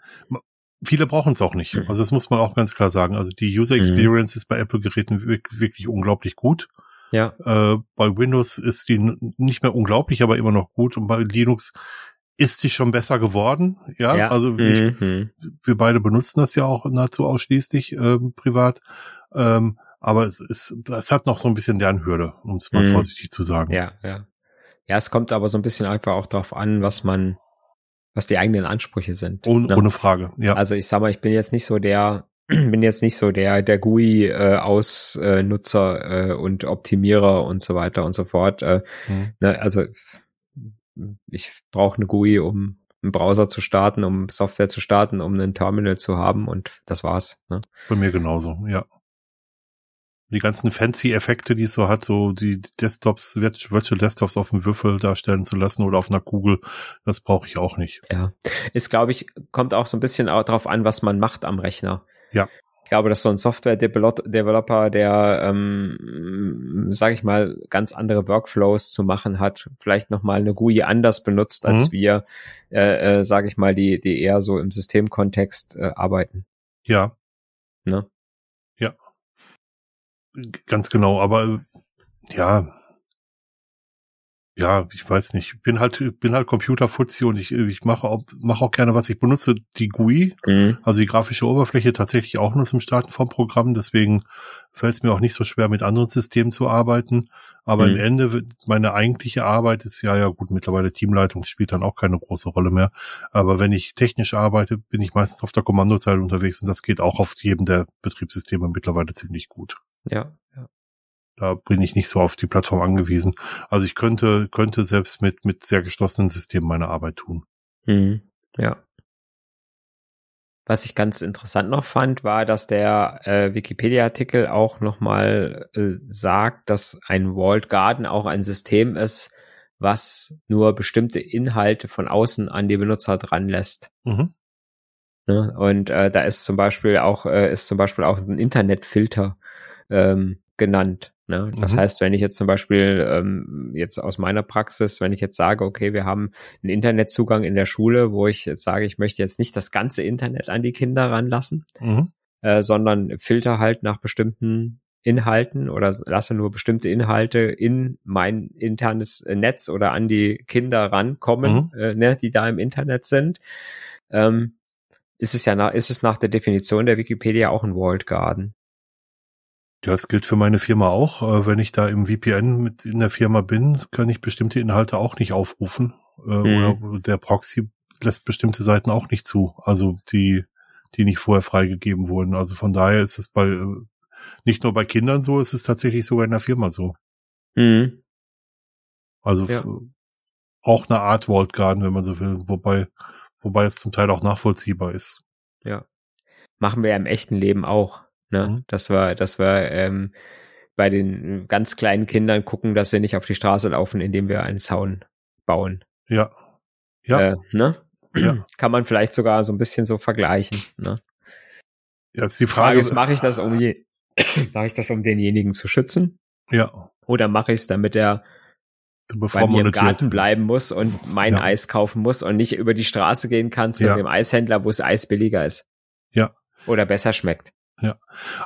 viele brauchen es auch nicht. Mhm. Also das muss man auch ganz klar sagen. Also die User mhm. Experience mhm. ist bei Apple-Geräten wirklich, wirklich, unglaublich gut. Ja. Äh, bei Windows ist die nicht mehr unglaublich, aber immer noch gut und bei Linux ist die schon besser geworden. Ja, ja. also ich, mhm. wir beide benutzen das ja auch nahezu ausschließlich äh, privat. Ähm, aber es ist, es hat noch so ein bisschen Lernhürde, um es mal mhm. vorsichtig zu sagen. Ja, ja. Ja, es kommt aber so ein bisschen einfach auch darauf an, was man, was die eigenen Ansprüche sind. Ohne, ne? ohne Frage, ja. Also ich sag mal, ich bin jetzt nicht so der, bin jetzt nicht so der, der GUI äh, Ausnutzer äh, und Optimierer und so weiter und so fort. Äh, mhm. ne, also ich brauche eine GUI, um einen Browser zu starten, um Software zu starten, um einen Terminal zu haben und das war's. Ne? Bei mir genauso, ja die ganzen fancy Effekte, die es so hat, so die Desktops, Virtual Desktops auf dem Würfel darstellen zu lassen oder auf einer Kugel, das brauche ich auch nicht. Ja, ist glaube ich, kommt auch so ein bisschen darauf an, was man macht am Rechner. Ja. Ich glaube, dass so ein Software-Developer, der, ähm, sage ich mal, ganz andere Workflows zu machen hat, vielleicht nochmal eine GUI anders benutzt, als mhm. wir, äh, äh, sage ich mal, die, die eher so im Systemkontext äh, arbeiten. Ja. Ne? Ganz genau, aber ja, ja, ich weiß nicht. Ich bin halt, bin halt Computerfuzzi und ich, ich mache auch, mache auch gerne was. Ich benutze die GUI, mhm. also die grafische Oberfläche tatsächlich auch nur zum Starten vom Programm. Deswegen fällt es mir auch nicht so schwer, mit anderen Systemen zu arbeiten. Aber mhm. im Ende, meine eigentliche Arbeit ist ja, ja gut, mittlerweile Teamleitung spielt dann auch keine große Rolle mehr. Aber wenn ich technisch arbeite, bin ich meistens auf der Kommandozeile unterwegs und das geht auch auf jedem der Betriebssysteme mittlerweile ziemlich gut. Ja, ja. Da bin ich nicht so auf die Plattform angewiesen. Also ich könnte, könnte selbst mit, mit sehr geschlossenen Systemen meine Arbeit tun. Mhm. Ja. Was ich ganz interessant noch fand, war, dass der äh, Wikipedia-Artikel auch nochmal äh, sagt, dass ein Walled Garden auch ein System ist, was nur bestimmte Inhalte von außen an die Benutzer dran lässt. Mhm. Ne? Und äh, da ist zum Beispiel auch äh, ist zum Beispiel auch ein Internetfilter ähm, genannt. Ne? Das mhm. heißt, wenn ich jetzt zum Beispiel ähm, jetzt aus meiner Praxis, wenn ich jetzt sage, okay, wir haben einen Internetzugang in der Schule, wo ich jetzt sage, ich möchte jetzt nicht das ganze Internet an die Kinder ranlassen, mhm. äh, sondern filter halt nach bestimmten Inhalten oder lasse nur bestimmte Inhalte in mein internes Netz oder an die Kinder rankommen, mhm. äh, ne, die da im Internet sind, ähm, ist es ja nach, ist es nach der Definition der Wikipedia auch ein Walled Garden. Ja, das gilt für meine Firma auch. Äh, wenn ich da im VPN mit in der Firma bin, kann ich bestimmte Inhalte auch nicht aufrufen. Äh, mhm. Oder der Proxy lässt bestimmte Seiten auch nicht zu. Also die, die nicht vorher freigegeben wurden. Also von daher ist es bei äh, nicht nur bei Kindern so, es ist tatsächlich sogar in der Firma so. Mhm. Also ja. auch eine Art Walled Garden, wenn man so will, wobei, wobei es zum Teil auch nachvollziehbar ist. Ja. Machen wir ja im echten Leben auch. Ne? Mhm. Das war, das war ähm, bei den ganz kleinen Kindern gucken, dass sie nicht auf die Straße laufen, indem wir einen Zaun bauen. Ja. Ja. Äh, ne? ja. Kann man vielleicht sogar so ein bisschen so vergleichen. Ne? Jetzt die Frage, Frage ist, mache ich das um je, mache ich das um denjenigen zu schützen? Ja. Oder mache ich es, damit er bei mir im Garten bleiben muss und mein ja. Eis kaufen muss und nicht über die Straße gehen kann zu ja. dem Eishändler, wo das Eis billiger ist. Ja. Oder besser schmeckt. Ja,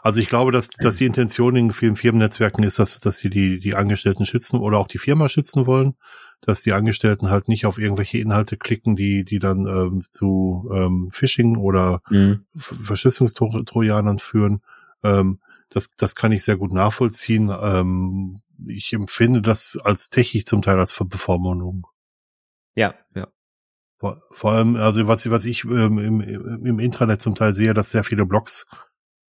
also ich glaube, dass, dass die Intention in vielen Firmennetzwerken ist, dass, dass sie die, die Angestellten schützen oder auch die Firma schützen wollen, dass die Angestellten halt nicht auf irgendwelche Inhalte klicken, die, die dann ähm, zu ähm, Phishing oder mhm. Verschlüsselungstrojanern führen. Ähm, das, das kann ich sehr gut nachvollziehen. Ähm, ich empfinde das als technisch zum Teil als Bevormundung. Ja, ja. Vor, vor allem, also was, was ich ähm, im, im Intranet zum Teil sehe, dass sehr viele Blogs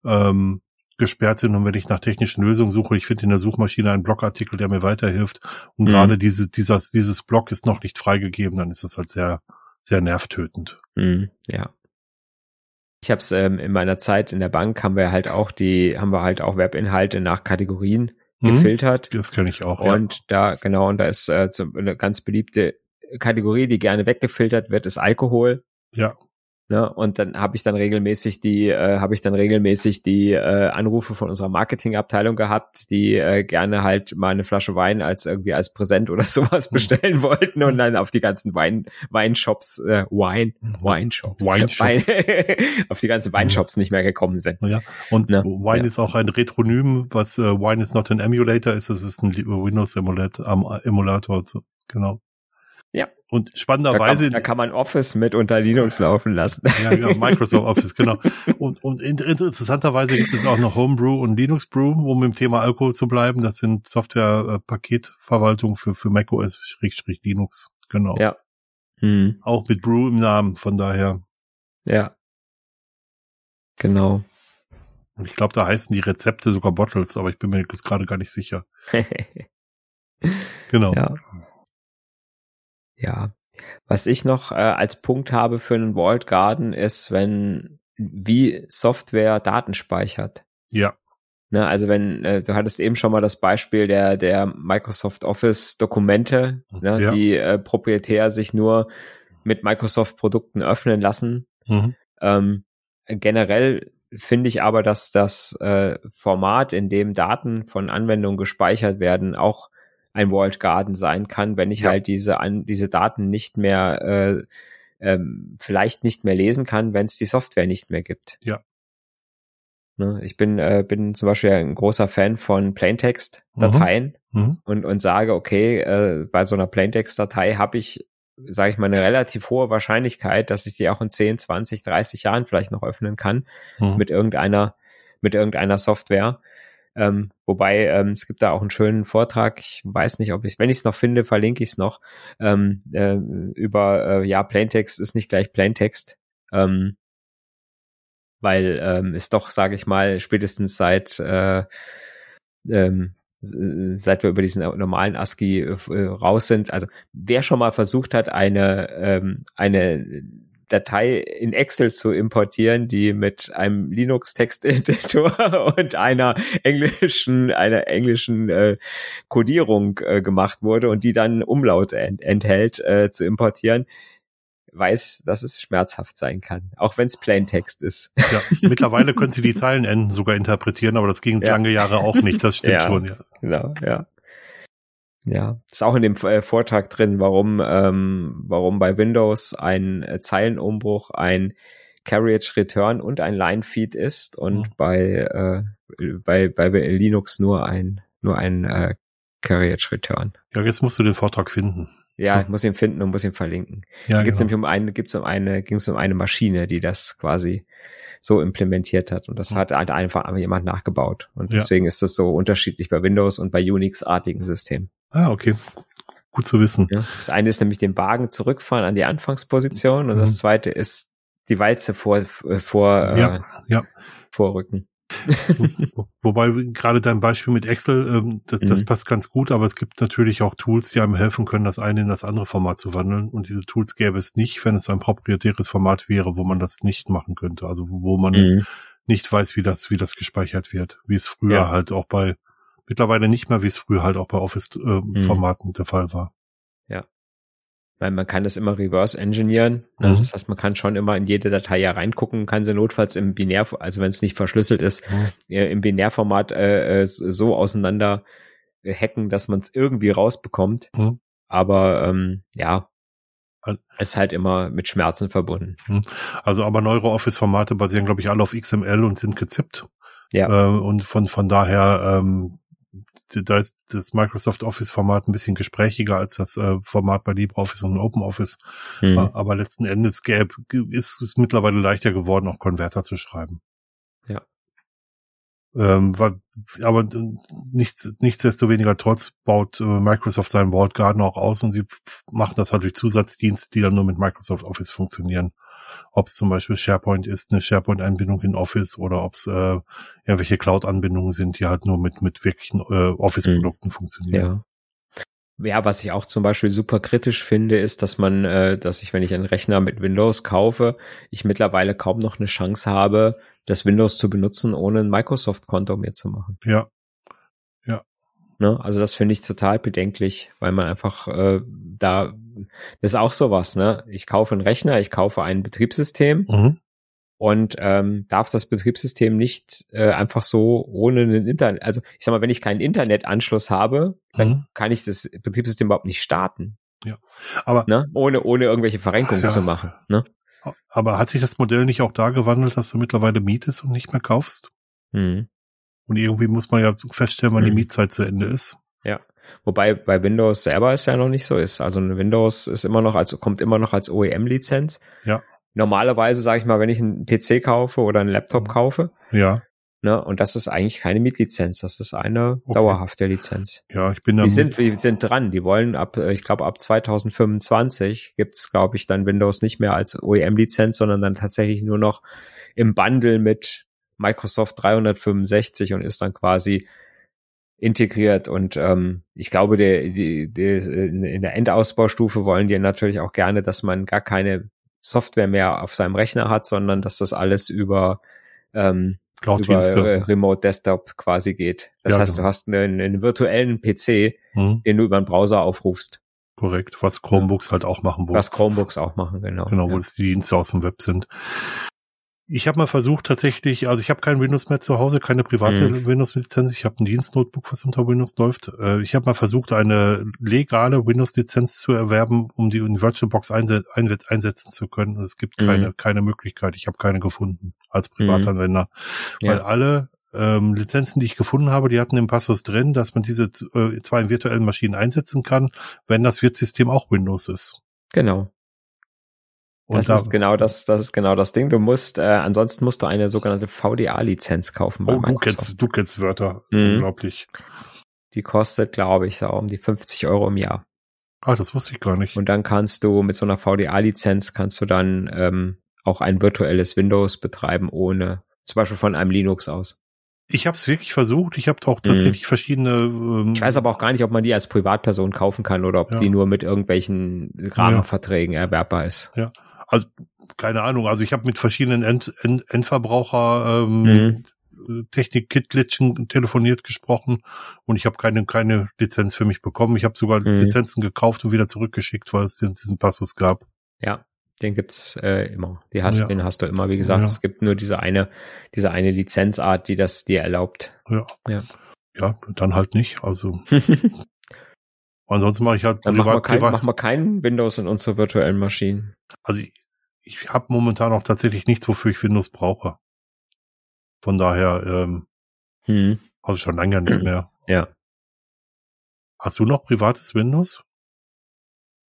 ähm, gesperrt sind und wenn ich nach technischen Lösungen suche, ich finde in der Suchmaschine einen Blogartikel, der mir weiterhilft und mhm. gerade diese, dieses, dieses Blog ist noch nicht freigegeben, dann ist das halt sehr, sehr nervtötend. Mhm, ja. Ich habe es ähm, in meiner Zeit in der Bank haben wir halt auch die, haben wir halt auch Webinhalte nach Kategorien mhm. gefiltert. Das kenne ich auch. Und ja. da, genau, und da ist äh, so eine ganz beliebte Kategorie, die gerne weggefiltert wird, ist Alkohol. Ja. Ne? Und dann habe ich dann regelmäßig die, äh, habe ich dann regelmäßig die äh, Anrufe von unserer Marketingabteilung gehabt, die äh, gerne halt mal eine Flasche Wein als irgendwie als Präsent oder sowas hm. bestellen wollten und dann auf die ganzen Wein Weinshops, äh, Wein, Weinshops, Weinshop. Wein, auf die ganzen Weinshops nicht mehr gekommen sind. Ja, und ne? Wine ja. ist auch ein Retronym, was äh, Wine is not an emulator ist, es ist ein Windows Emulator, Emulator, genau. Ja. Und spannenderweise. Da kann, da kann, man Office mit unter Linux laufen lassen. Ja, ja Microsoft Office, genau. Und, und interessanterweise gibt es auch noch Homebrew und Linux Brew, um im Thema Alkohol zu bleiben. Das sind Software-Paketverwaltung für, für macOS, Schrägstrich Linux. Genau. Ja. Hm. Auch mit Brew im Namen, von daher. Ja. Genau. Und ich glaube, da heißen die Rezepte sogar Bottles, aber ich bin mir jetzt gerade gar nicht sicher. genau. Ja. Ja. Was ich noch äh, als Punkt habe für einen Walled Garden ist, wenn wie Software Daten speichert. Ja. Ne, also wenn, äh, du hattest eben schon mal das Beispiel der, der Microsoft Office Dokumente, ne, ja. die äh, proprietär sich nur mit Microsoft Produkten öffnen lassen. Mhm. Ähm, generell finde ich aber, dass das äh, Format, in dem Daten von Anwendungen gespeichert werden, auch ein Walled Garden sein kann, wenn ich ja. halt diese an diese Daten nicht mehr äh, ähm, vielleicht nicht mehr lesen kann, wenn es die Software nicht mehr gibt. Ja. Ne, ich bin äh, bin zum Beispiel ein großer Fan von Plaintext-Dateien mhm. mhm. und und sage, okay, äh, bei so einer Plaintext-Datei habe ich sage ich mal, eine relativ hohe Wahrscheinlichkeit, dass ich die auch in 10, 20, 30 Jahren vielleicht noch öffnen kann mhm. mit irgendeiner, mit irgendeiner Software. Ähm, wobei ähm, es gibt da auch einen schönen Vortrag. Ich weiß nicht, ob ich, wenn ich es noch finde, verlinke ich es noch ähm, äh, über äh, ja Plaintext ist nicht gleich Plaintext, ähm, weil ähm, ist doch, sage ich mal, spätestens seit äh, ähm, seit wir über diesen normalen ASCII äh, raus sind. Also wer schon mal versucht hat, eine ähm, eine Datei in Excel zu importieren, die mit einem Linux-Texteditor und einer englischen, einer englischen äh, Codierung äh, gemacht wurde und die dann Umlaut ent enthält, äh, zu importieren, weiß, dass es schmerzhaft sein kann, auch wenn es Plaintext ist. Ja, mittlerweile können Sie die Zeilenenden sogar interpretieren, aber das ging ja. lange Jahre auch nicht, das stimmt ja, schon, ja. Genau, ja. Ja, ist auch in dem äh, Vortrag drin, warum, ähm, warum bei Windows ein äh, Zeilenumbruch ein Carriage Return und ein Line Feed ist und Mhm. bei, äh, bei, bei Linux nur ein, nur ein äh, Carriage Return. Ja, jetzt musst du den Vortrag finden. Ja, ich muss ihn finden und muss ihn verlinken. Ja, Da geht's genau. nämlich um eine, gibt's um eine, ging's um eine Maschine, die das quasi so implementiert hat. Und das Mhm. hat halt einfach jemand nachgebaut. Und Ja. deswegen ist das so unterschiedlich bei Windows und bei Unix-artigen Systemen. Ah, okay. Gut zu wissen. Ja. Das eine ist nämlich den Wagen zurückfahren an die Anfangsposition und Mhm. das zweite ist die Walze vor, äh, vor, äh, Ja, ja. vorrücken. Wo- Wobei gerade dein Beispiel mit Excel, ähm, das, das Mhm. passt ganz gut, aber es gibt natürlich auch Tools, die einem helfen können, das eine in das andere Format zu wandeln. Und diese Tools gäbe es nicht, wenn es ein proprietäres Format wäre, wo man das nicht machen könnte. Also wo man Mhm. nicht weiß, wie das, wie das gespeichert wird. Wie es früher Ja. halt auch bei, mittlerweile nicht mehr, wie es früher halt auch bei Mhm. Office-Formaten der Fall war. Weil man kann das immer reverse engineeren. Ne? Mhm. Das heißt, man kann schon immer in jede Datei ja reingucken, kann sie notfalls im Binär, also wenn es nicht verschlüsselt ist, Mhm. äh, im Binärformat äh, äh, so auseinander äh, hacken, dass man es irgendwie rausbekommt. Mhm. Aber ähm, ja, ist halt immer mit Schmerzen verbunden. Also aber neuere Office-Formate basieren, glaube ich, alle auf XML und sind gezippt. Ja. Äh, und von, von daher, ähm, da ist das Microsoft Office-Format ein bisschen gesprächiger als das äh, Format bei LibreOffice und OpenOffice. Mhm. Aber letzten Endes gäbe, ist es mittlerweile leichter geworden, auch Konverter zu schreiben. Ja. Ähm, war, aber nichts, nichtsdestoweniger trotz baut äh, Microsoft seinen Vault Garden auch aus und sie machen das halt durch Zusatzdienste, die dann nur mit Microsoft Office funktionieren. Ob es zum Beispiel SharePoint ist, eine SharePoint-Einbindung in Office oder ob es äh, irgendwelche Cloud-Anbindungen sind, die halt nur mit, mit wirklichen äh, Office-Produkten funktionieren. Ja. Ja, was ich auch zum Beispiel super kritisch finde, ist, dass man, äh, dass ich, wenn ich einen Rechner mit Windows kaufe, ich mittlerweile kaum noch eine Chance habe, das Windows zu benutzen, ohne ein Microsoft-Konto mir zu machen. Ja, Ne? Also das finde ich total bedenklich, weil man einfach äh, da, das ist auch sowas, ne? Ich kaufe einen Rechner, ich kaufe ein Betriebssystem mhm. und ähm, darf das Betriebssystem nicht äh, einfach so ohne einen Internet, also ich sag mal, wenn ich keinen Internetanschluss habe, dann Mhm. kann ich das Betriebssystem überhaupt nicht starten, aber ne? Ohne ohne irgendwelche Verrenkungen Ja. zu machen, ne? Aber hat sich das Modell nicht auch da gewandelt, dass du mittlerweile mietest und nicht mehr kaufst? Mhm. Und irgendwie muss man ja feststellen, wann die Mhm. Mietzeit zu Ende ist. Wobei bei Windows selber es ja noch nicht so ist. Also Windows ist immer noch als kommt immer noch als OEM-Lizenz. Ja. Normalerweise sage ich mal, wenn ich einen PC kaufe oder einen Laptop Mhm. kaufe, Ja, ne, und das ist eigentlich keine Mietlizenz, das ist eine Okay. dauerhafte Lizenz. ja, ich bin da. Die sind, die sind dran. Die wollen ab, äh, ich glaube, ab 2025 gibt's, glaube ich, dann Windows nicht mehr als OEM-Lizenz, sondern dann tatsächlich nur noch im Bundle mit Microsoft 365 und ist dann quasi integriert. Und ähm, ich glaube, der, die, die, in der Endausbaustufe wollen die natürlich auch gerne, dass man gar keine Software mehr auf seinem Rechner hat, sondern dass das alles über ähm, über äh, Remote Desktop quasi geht. Das Ja, heißt, genau. du hast einen, einen virtuellen PC, Hm, den du über den Browser aufrufst, korrekt, was Chromebooks halt auch machen. Wo was Chromebooks auch machen, genau. Genau, wo ja. es die Dienste aus dem Web sind. Ich habe mal versucht tatsächlich, also ich habe kein Windows mehr zu Hause, keine private Mhm. Windows-Lizenz. Ich habe ein Dienstnotebook, was unter Windows läuft. Äh, Ich habe mal versucht, eine legale Windows-Lizenz zu erwerben, um die in VirtualBox einse einse- einsetzen zu können. Es gibt Mhm. keine, keine Möglichkeit. Ich habe keine gefunden als Privatanwender. Weil Ja. alle ähm, Lizenzen, die ich gefunden habe, die hatten im Passus drin, dass man diese äh, zwei in virtuellen Maschinen einsetzen kann, wenn das Wirtssystem auch Windows ist. Genau. Und das da, ist genau das, das ist genau das Ding. Du musst, äh, ansonsten musst du eine sogenannte VDA-Lizenz kaufen bei Oh, du kennst, du kennst Wörter. Mhm. Unglaublich. Die kostet, glaube ich, so um die 50 Euro im Jahr. Ah, das wusste ich gar nicht. Und dann kannst du mit so einer VDA-Lizenz kannst du dann ähm, auch ein virtuelles Windows betreiben, ohne, zum Beispiel von einem Linux aus. Ich habe es wirklich versucht. Ich habe auch tatsächlich verschiedene. Ähm, Mhm. Ich weiß aber auch gar nicht, ob man die als Privatperson kaufen kann oder ob Ja. die nur mit irgendwelchen Rahmenverträgen erwerbbar ist. Also keine Ahnung. Also ich habe mit verschiedenen End, End, Endverbraucher ähm, Mhm. Technik-Kit-Glitchen telefoniert gesprochen und ich habe keine keine Lizenz für mich bekommen. Ich habe sogar Mhm. Lizenzen gekauft und wieder zurückgeschickt, weil es den, diesen Passus gab. Ja, den gibt's äh, immer. Die hast, Ja. Den hast du immer. Wie gesagt, Ja. es gibt nur diese eine, diese eine Lizenzart, die das dir erlaubt. Ja. Ja. Ja, dann halt nicht. Also ansonsten mache ich halt Dann machen wir, privat, kein, privat. machen wir keinen Windows in unsere virtuellen Maschinen. Also ich, ich habe momentan auch tatsächlich nichts, wofür ich Windows brauche. Von daher, ähm, hm. also schon lange nicht mehr. Ja. Hast du noch privates Windows?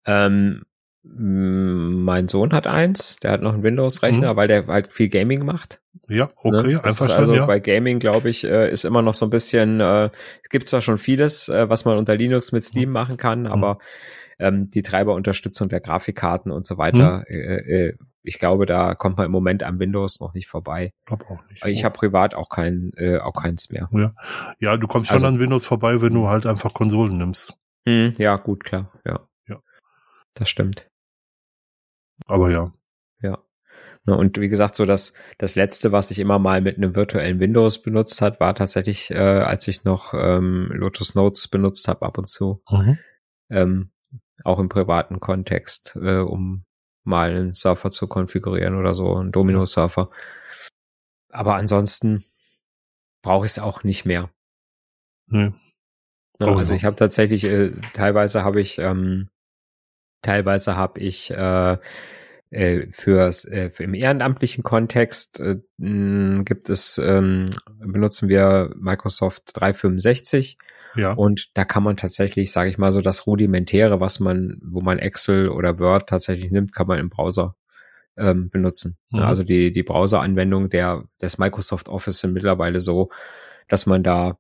Ähm, mein Sohn hat eins, der hat noch einen Windows-Rechner, mhm. weil der halt viel Gaming macht. Ja, okay, ne? einfach schon, Also ja. bei Gaming, glaube ich, äh, ist immer noch so ein bisschen, äh, es gibt zwar schon vieles, äh, was man unter Linux mit Steam mhm. machen kann, aber ähm, die Treiberunterstützung der Grafikkarten und so weiter, mhm. äh, äh, ich glaube, da kommt man im Moment am Windows noch nicht vorbei. Glaub auch nicht. Ich habe privat auch kein, äh, auch keins mehr. Ja, ja du kommst schon also, an Windows vorbei, wenn du halt einfach Konsolen nimmst. Mh, ja, gut, klar, ja. Ja. Das stimmt. Aber ja. Ja. Und wie gesagt, so das, das letzte, was ich immer mal mit einem virtuellen Windows benutzt hat, war tatsächlich, äh, als ich noch ähm, Lotus Notes benutzt habe ab und zu. Mhm. Ähm, auch im privaten Kontext, äh, um mal einen Surfer zu konfigurieren oder so, einen Domino-Surfer. Aber ansonsten brauche ich es auch nicht mehr. Nee. Ja, oh, also ich habe tatsächlich, äh, teilweise habe ich, ähm, teilweise habe ich äh, äh, fürs äh, für im ehrenamtlichen Kontext äh, gibt es ähm, benutzen wir Microsoft 365 ja. Und da kann man tatsächlich, sage ich mal, so das Rudimentäre, was man, wo man Excel oder Word tatsächlich nimmt, kann man im Browser ähm, benutzen. Mhm. Also die, die Browser-Anwendung der, des Microsoft Office sind mittlerweile so, dass man da,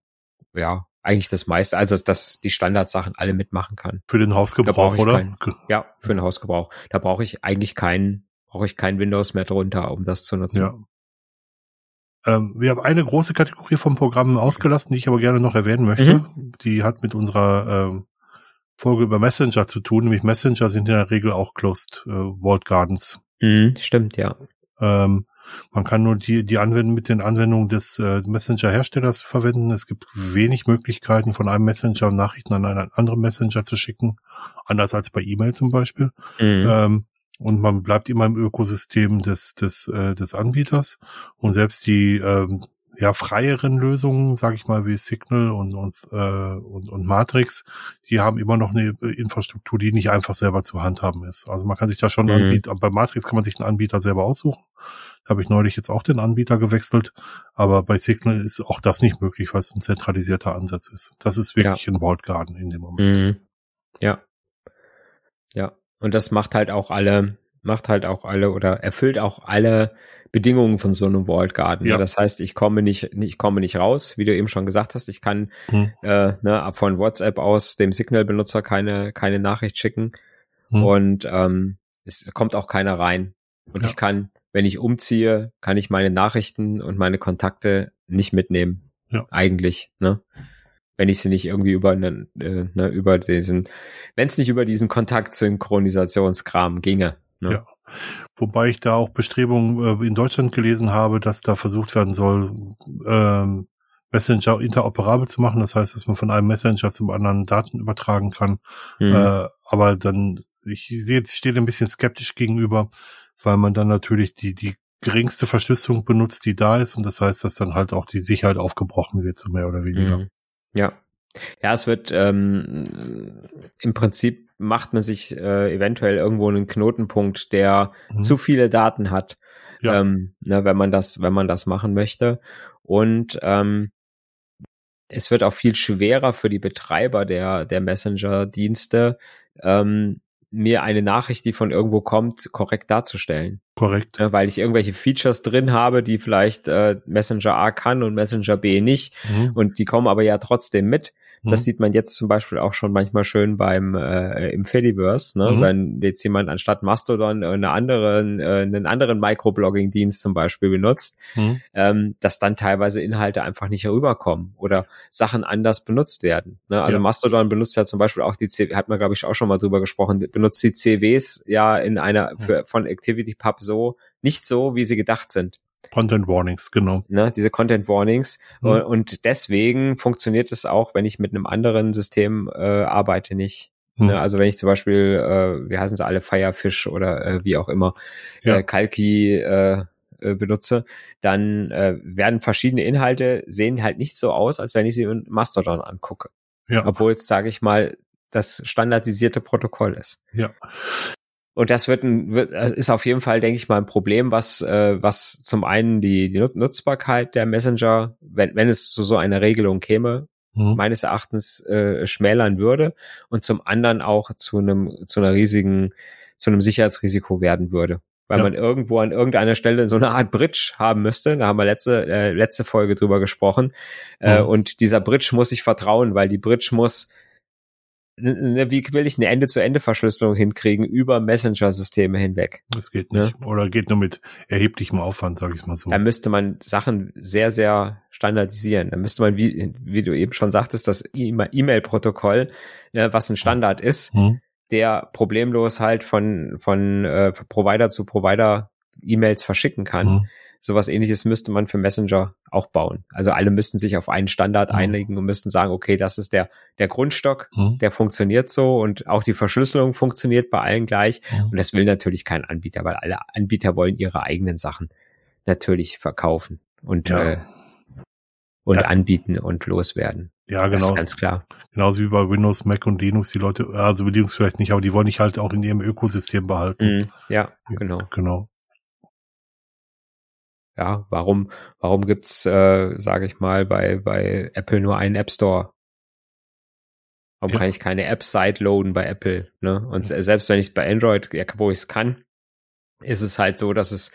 ja, eigentlich das meiste, also dass die Standardsachen alle mitmachen kann. Für den Hausgebrauch, oder? Kein, ja, für den Hausgebrauch. Da brauche ich eigentlich keinen, brauche ich kein Windows mehr drunter, um das zu nutzen. Ja. Ähm, wir haben eine große Kategorie vom Programm ausgelassen, die ich aber gerne noch erwähnen möchte. Mhm. Die hat mit unserer ähm, Folge über Messenger zu tun, nämlich Messenger sind in der Regel auch Closed äh, Walled Gardens. Mhm, stimmt, ja. Ähm, man kann nur die, die Anwendung mit den Anwendungen des äh, Messenger-Herstellers verwenden. Es gibt wenig Möglichkeiten, von einem Messenger Nachrichten an einen anderen Messenger zu schicken, anders als bei E-Mail zum Beispiel. Mhm. Ähm, und man bleibt immer im Ökosystem des, des, äh, des Anbieters. Und selbst die ähm, ja, freieren Lösungen, sage ich mal, wie Signal und, und, äh, und, und Matrix, die haben immer noch eine Infrastruktur, die nicht einfach selber zu handhaben ist. Also man kann sich da schon mhm. anbieten, bei Matrix kann man sich einen Anbieter selber aussuchen. Da habe ich neulich jetzt auch den Anbieter gewechselt, aber bei Signal ist auch das nicht möglich, weil es ein zentralisierter Ansatz ist. Das ist wirklich ja. ein Walled Garden in dem Moment. Mhm. Ja. Ja. Und das macht halt auch alle, macht halt auch alle oder erfüllt auch alle Bedingungen von so einem Walled Garden. Ja. Das heißt, ich komme nicht, ich komme nicht raus, wie du eben schon gesagt hast. Ich kann hm. äh, ne, von WhatsApp aus dem Signal-Benutzer keine, keine Nachricht schicken. Hm. Und ähm, es kommt auch keiner rein. Und ja. ich kann, wenn ich umziehe, kann ich meine Nachrichten und meine Kontakte nicht mitnehmen. Ja. Eigentlich. Ne? wenn ich sie nicht irgendwie über einen, äh, ne, über diesen, wenn es nicht über diesen Kontaktsynchronisationskram ginge. Ne? Ja. Wobei ich da auch Bestrebungen äh, in Deutschland gelesen habe, dass da versucht werden soll, ähm, Messenger interoperabel zu machen. Das heißt, dass man von einem Messenger zum anderen Daten übertragen kann. Mhm. Äh, aber dann, ich sehe, ich stehe ein bisschen skeptisch gegenüber, weil man dann natürlich die, die geringste Verschlüsselung benutzt, die da ist. Und das heißt, dass dann halt auch die Sicherheit aufgebrochen wird, so mehr oder weniger. Mhm. Ja. Ja, es wird ähm, im Prinzip macht man sich äh, eventuell irgendwo einen Knotenpunkt, der mhm. zu viele Daten hat, ja. ähm, ne, wenn man das, wenn man das machen möchte. Und ähm, es wird auch viel schwerer für die Betreiber der der Messenger-Dienste, ähm, mir eine Nachricht, die von irgendwo kommt, korrekt darzustellen. Korrekt. Ja, weil ich irgendwelche Features drin habe, die vielleicht äh, Messenger A kann und Messenger B nicht. Mhm. Und die kommen aber ja trotzdem mit. Das mhm. sieht man jetzt zum Beispiel auch schon manchmal schön beim äh, im Fediverse, ne? Mhm. wenn jetzt jemand anstatt Mastodon eine anderen, äh, einen anderen Microblogging-Dienst zum Beispiel benutzt, mhm. ähm, dass dann teilweise Inhalte einfach nicht herüberkommen oder Sachen anders benutzt werden. Ne? Also ja. Mastodon benutzt ja zum Beispiel auch die, C hat man glaube ich auch schon mal drüber gesprochen, benutzt die CWs ja in einer für, von ActivityPub so nicht so, wie sie gedacht sind. Content Warnings, genau. Ne, diese Content Warnings. Mhm. Und deswegen funktioniert es auch, wenn ich mit einem anderen System äh, arbeite, nicht. Mhm. Ne, also wenn ich zum Beispiel, äh, wie heißen sie alle, Firefish oder äh, wie auch immer, ja. äh, Kalki äh, äh, benutze, dann äh, werden verschiedene Inhalte sehen halt nicht so aus, als wenn ich sie in Mastodon angucke. Ja. Obwohl es, sage ich mal, das standardisierte Protokoll ist. Ja. Und das wird ein, wird, ist auf jeden Fall, denke ich mal, ein Problem, was, äh, was zum einen die, die Nutzbarkeit der Messenger, wenn, wenn es zu so einer Regelung käme, mhm. meines Erachtens äh, schmälern würde und zum anderen auch zu einem, zu einer riesigen, zu einem Sicherheitsrisiko werden würde. Weil ja. man irgendwo an irgendeiner Stelle so eine Art Bridge haben müsste. Da haben wir letzte, äh, letzte Folge drüber gesprochen. Äh, mhm. Äh, und dieser Bridge muss sich vertrauen, weil die Bridge muss wie will ich eine Ende-zu-Ende-Verschlüsselung hinkriegen über Messenger-Systeme hinweg? Das geht nicht. Ja? Oder geht nur mit erheblichem Aufwand, sage ich mal so. Da müsste man Sachen sehr, sehr standardisieren. Da müsste man, wie, wie du eben schon sagtest, das E-Mail-Protokoll, ja, was ein Standard ist, hm. der problemlos halt von, von äh, Provider zu Provider E-Mails verschicken kann. Hm sowas ähnliches müsste man für Messenger auch bauen. Also alle müssten sich auf einen Standard mhm. einigen und müssten sagen, okay, das ist der, der Grundstock, mhm. der funktioniert so und auch die Verschlüsselung funktioniert bei allen gleich. Mhm. Und das will natürlich kein Anbieter, weil alle Anbieter wollen ihre eigenen Sachen natürlich verkaufen und, ja. äh, und ja. anbieten und loswerden. Ja, genau. Das ist ganz klar. Genauso wie bei Windows, Mac und Linux, die Leute, also Linux vielleicht nicht, aber die wollen ich halt auch in ihrem Ökosystem behalten. Mhm. Ja, genau. Genau. Ja, warum, warum gibt's, äh, sage ich mal, bei, bei Apple nur einen App Store? Warum ja. kann ich keine App sideloaden bei Apple? Ne? Und ja. selbst wenn ich es bei Android, ja, wo ich es kann, ist es halt so, dass es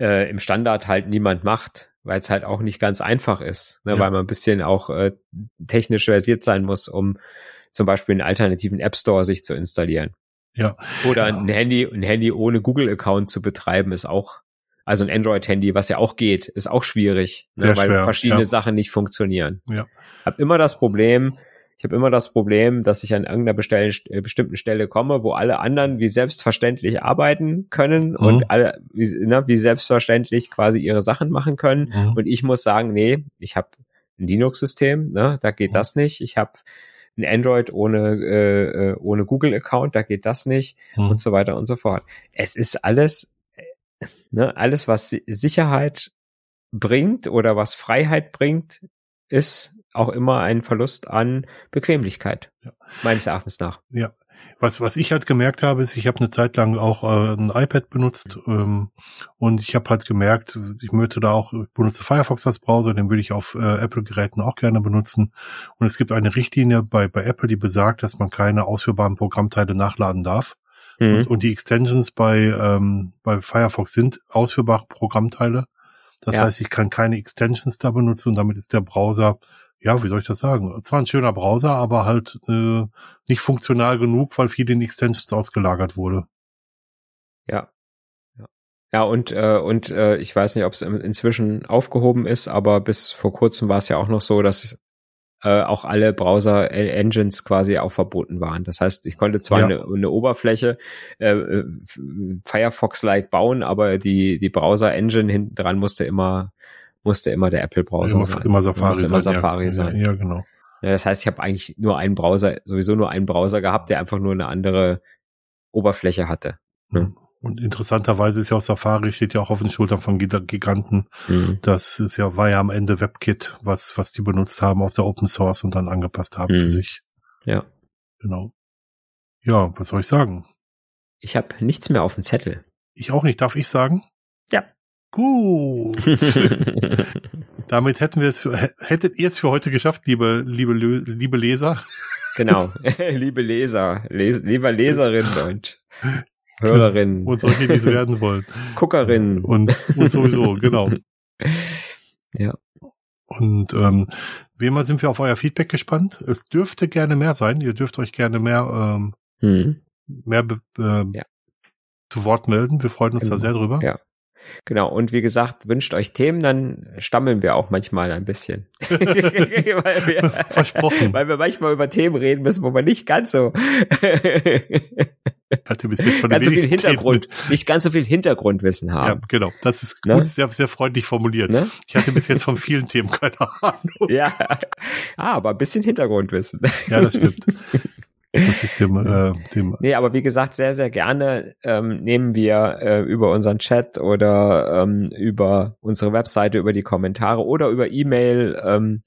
äh, im Standard halt niemand macht, weil es halt auch nicht ganz einfach ist, ne? Ja. weil man ein bisschen auch äh, technisch versiert sein muss, um zum Beispiel einen alternativen App Store sich zu installieren. Ja. Oder ein Handy, ein Handy ohne Google-Account zu betreiben, ist auch also ein Android-Handy, was ja auch geht, ist auch schwierig, ne, weil schwer, verschiedene ja. Sachen nicht funktionieren. Ja. Hab immer das Problem, ich habe immer das Problem, dass ich an irgendeiner bestell, äh, bestimmten Stelle komme, wo alle anderen wie selbstverständlich arbeiten können mhm. und alle wie, ne, wie selbstverständlich quasi ihre Sachen machen können. Mhm. Und ich muss sagen, nee, ich habe ein Linux-System, ne, da geht mhm. das nicht. Ich habe ein Android ohne, äh, äh ohne Google-Account, da geht das nicht mhm. und so weiter und so fort. Es ist alles Ne? Alles, was Sicherheit bringt oder was Freiheit bringt, ist auch immer ein Verlust an Bequemlichkeit, ja. meines Erachtens nach. Ja. Was, was ich halt gemerkt habe, ist, ich habe eine Zeit lang auch äh, ein iPad benutzt ähm, und ich habe halt gemerkt, ich möchte da auch, ich benutze Firefox als Browser, den würde ich auf äh, Apple-Geräten auch gerne benutzen. Und es gibt eine Richtlinie bei, bei Apple, die besagt, dass man keine ausführbaren Programmteile nachladen darf. Mhm. Und, und, die Extensions bei, ähm, bei Firefox sind ausführbare Programmteile. Das ja. heißt, ich kann keine Extensions da benutzen und damit ist der Browser, ja, wie soll ich das sagen? Zwar ein schöner Browser, aber halt äh, nicht funktional genug, weil viel in Extensions ausgelagert wurde. Ja. Ja, und, äh, und äh, ich weiß nicht, ob es inzwischen aufgehoben ist, aber bis vor kurzem war es ja auch noch so, dass äh, auch alle Browser-Engines quasi auch verboten waren. Das heißt, ich konnte zwar ja. eine, eine, Oberfläche äh, Firefox-like bauen, aber die, die Browser-Engine hinten dran musste immer, musste immer der Apple-Browser sein. Immer Safari musste immer sein. Safari ja, sein. Ja, genau. Ja, das heißt, ich habe eigentlich nur einen Browser, sowieso nur einen Browser gehabt, der einfach nur eine andere Oberfläche hatte. Ne? Und interessanterweise ist ja auch Safari steht ja auch auf den Schultern von Giganten. Mhm. Das ist ja, war ja am Ende WebKit, was, was die benutzt haben aus der Open Source und dann angepasst haben mhm. für sich. Ja. Genau. Ja, was soll ich sagen? Ich habe nichts mehr auf dem Zettel. Ich auch nicht. Darf ich sagen? Ja. Gut. Damit hätten wir es für, hättet ihr es für heute geschafft, liebe, liebe, liebe Leser. Genau. liebe Leser, Les, lieber Leserin und Hörerinnen. Und solche, die es werden wollen. Guckerinnen. Und, und sowieso, genau. Ja. Und ähm, wie immer sind wir auf euer Feedback gespannt. Es dürfte gerne mehr sein. Ihr dürft euch gerne mehr, ähm, hm. mehr äh, ja. zu Wort melden. Wir freuen uns genau. da sehr drüber. Ja. Genau, und wie gesagt, wünscht euch Themen, dann stammeln wir auch manchmal ein bisschen. weil wir, Versprochen. Weil wir manchmal über Themen reden müssen, wo man nicht ganz so hatte bis jetzt von ganz so viel Hintergrund, Themen. nicht ganz so viel Hintergrundwissen haben. Ja, genau. Das ist ne? gut, sehr, sehr freundlich formuliert. Ne? Ich hatte bis jetzt von vielen Themen keine Ahnung. Ja, ah, aber ein bisschen Hintergrundwissen. Ja, das stimmt. Das ist dem, äh, dem. Nee, aber wie gesagt, sehr, sehr gerne ähm, nehmen wir äh, über unseren Chat oder ähm, über unsere Webseite, über die Kommentare oder über E-Mail ähm,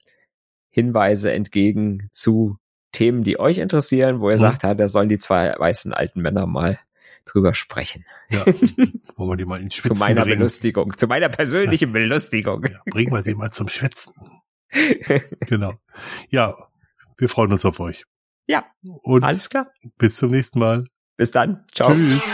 Hinweise entgegen zu Themen, die euch interessieren, wo ihr hm. sagt, ja, da sollen die zwei weißen alten Männer mal drüber sprechen. Ja, wollen wir die mal ins Schwitzen Zu meiner bringen. Belustigung, zu meiner persönlichen ja. Belustigung. Ja, bringen wir die mal zum Schwitzen. genau. Ja, wir freuen uns auf euch. Ja. Und alles klar. Bis zum nächsten Mal. Bis dann. Ciao. Tschüss.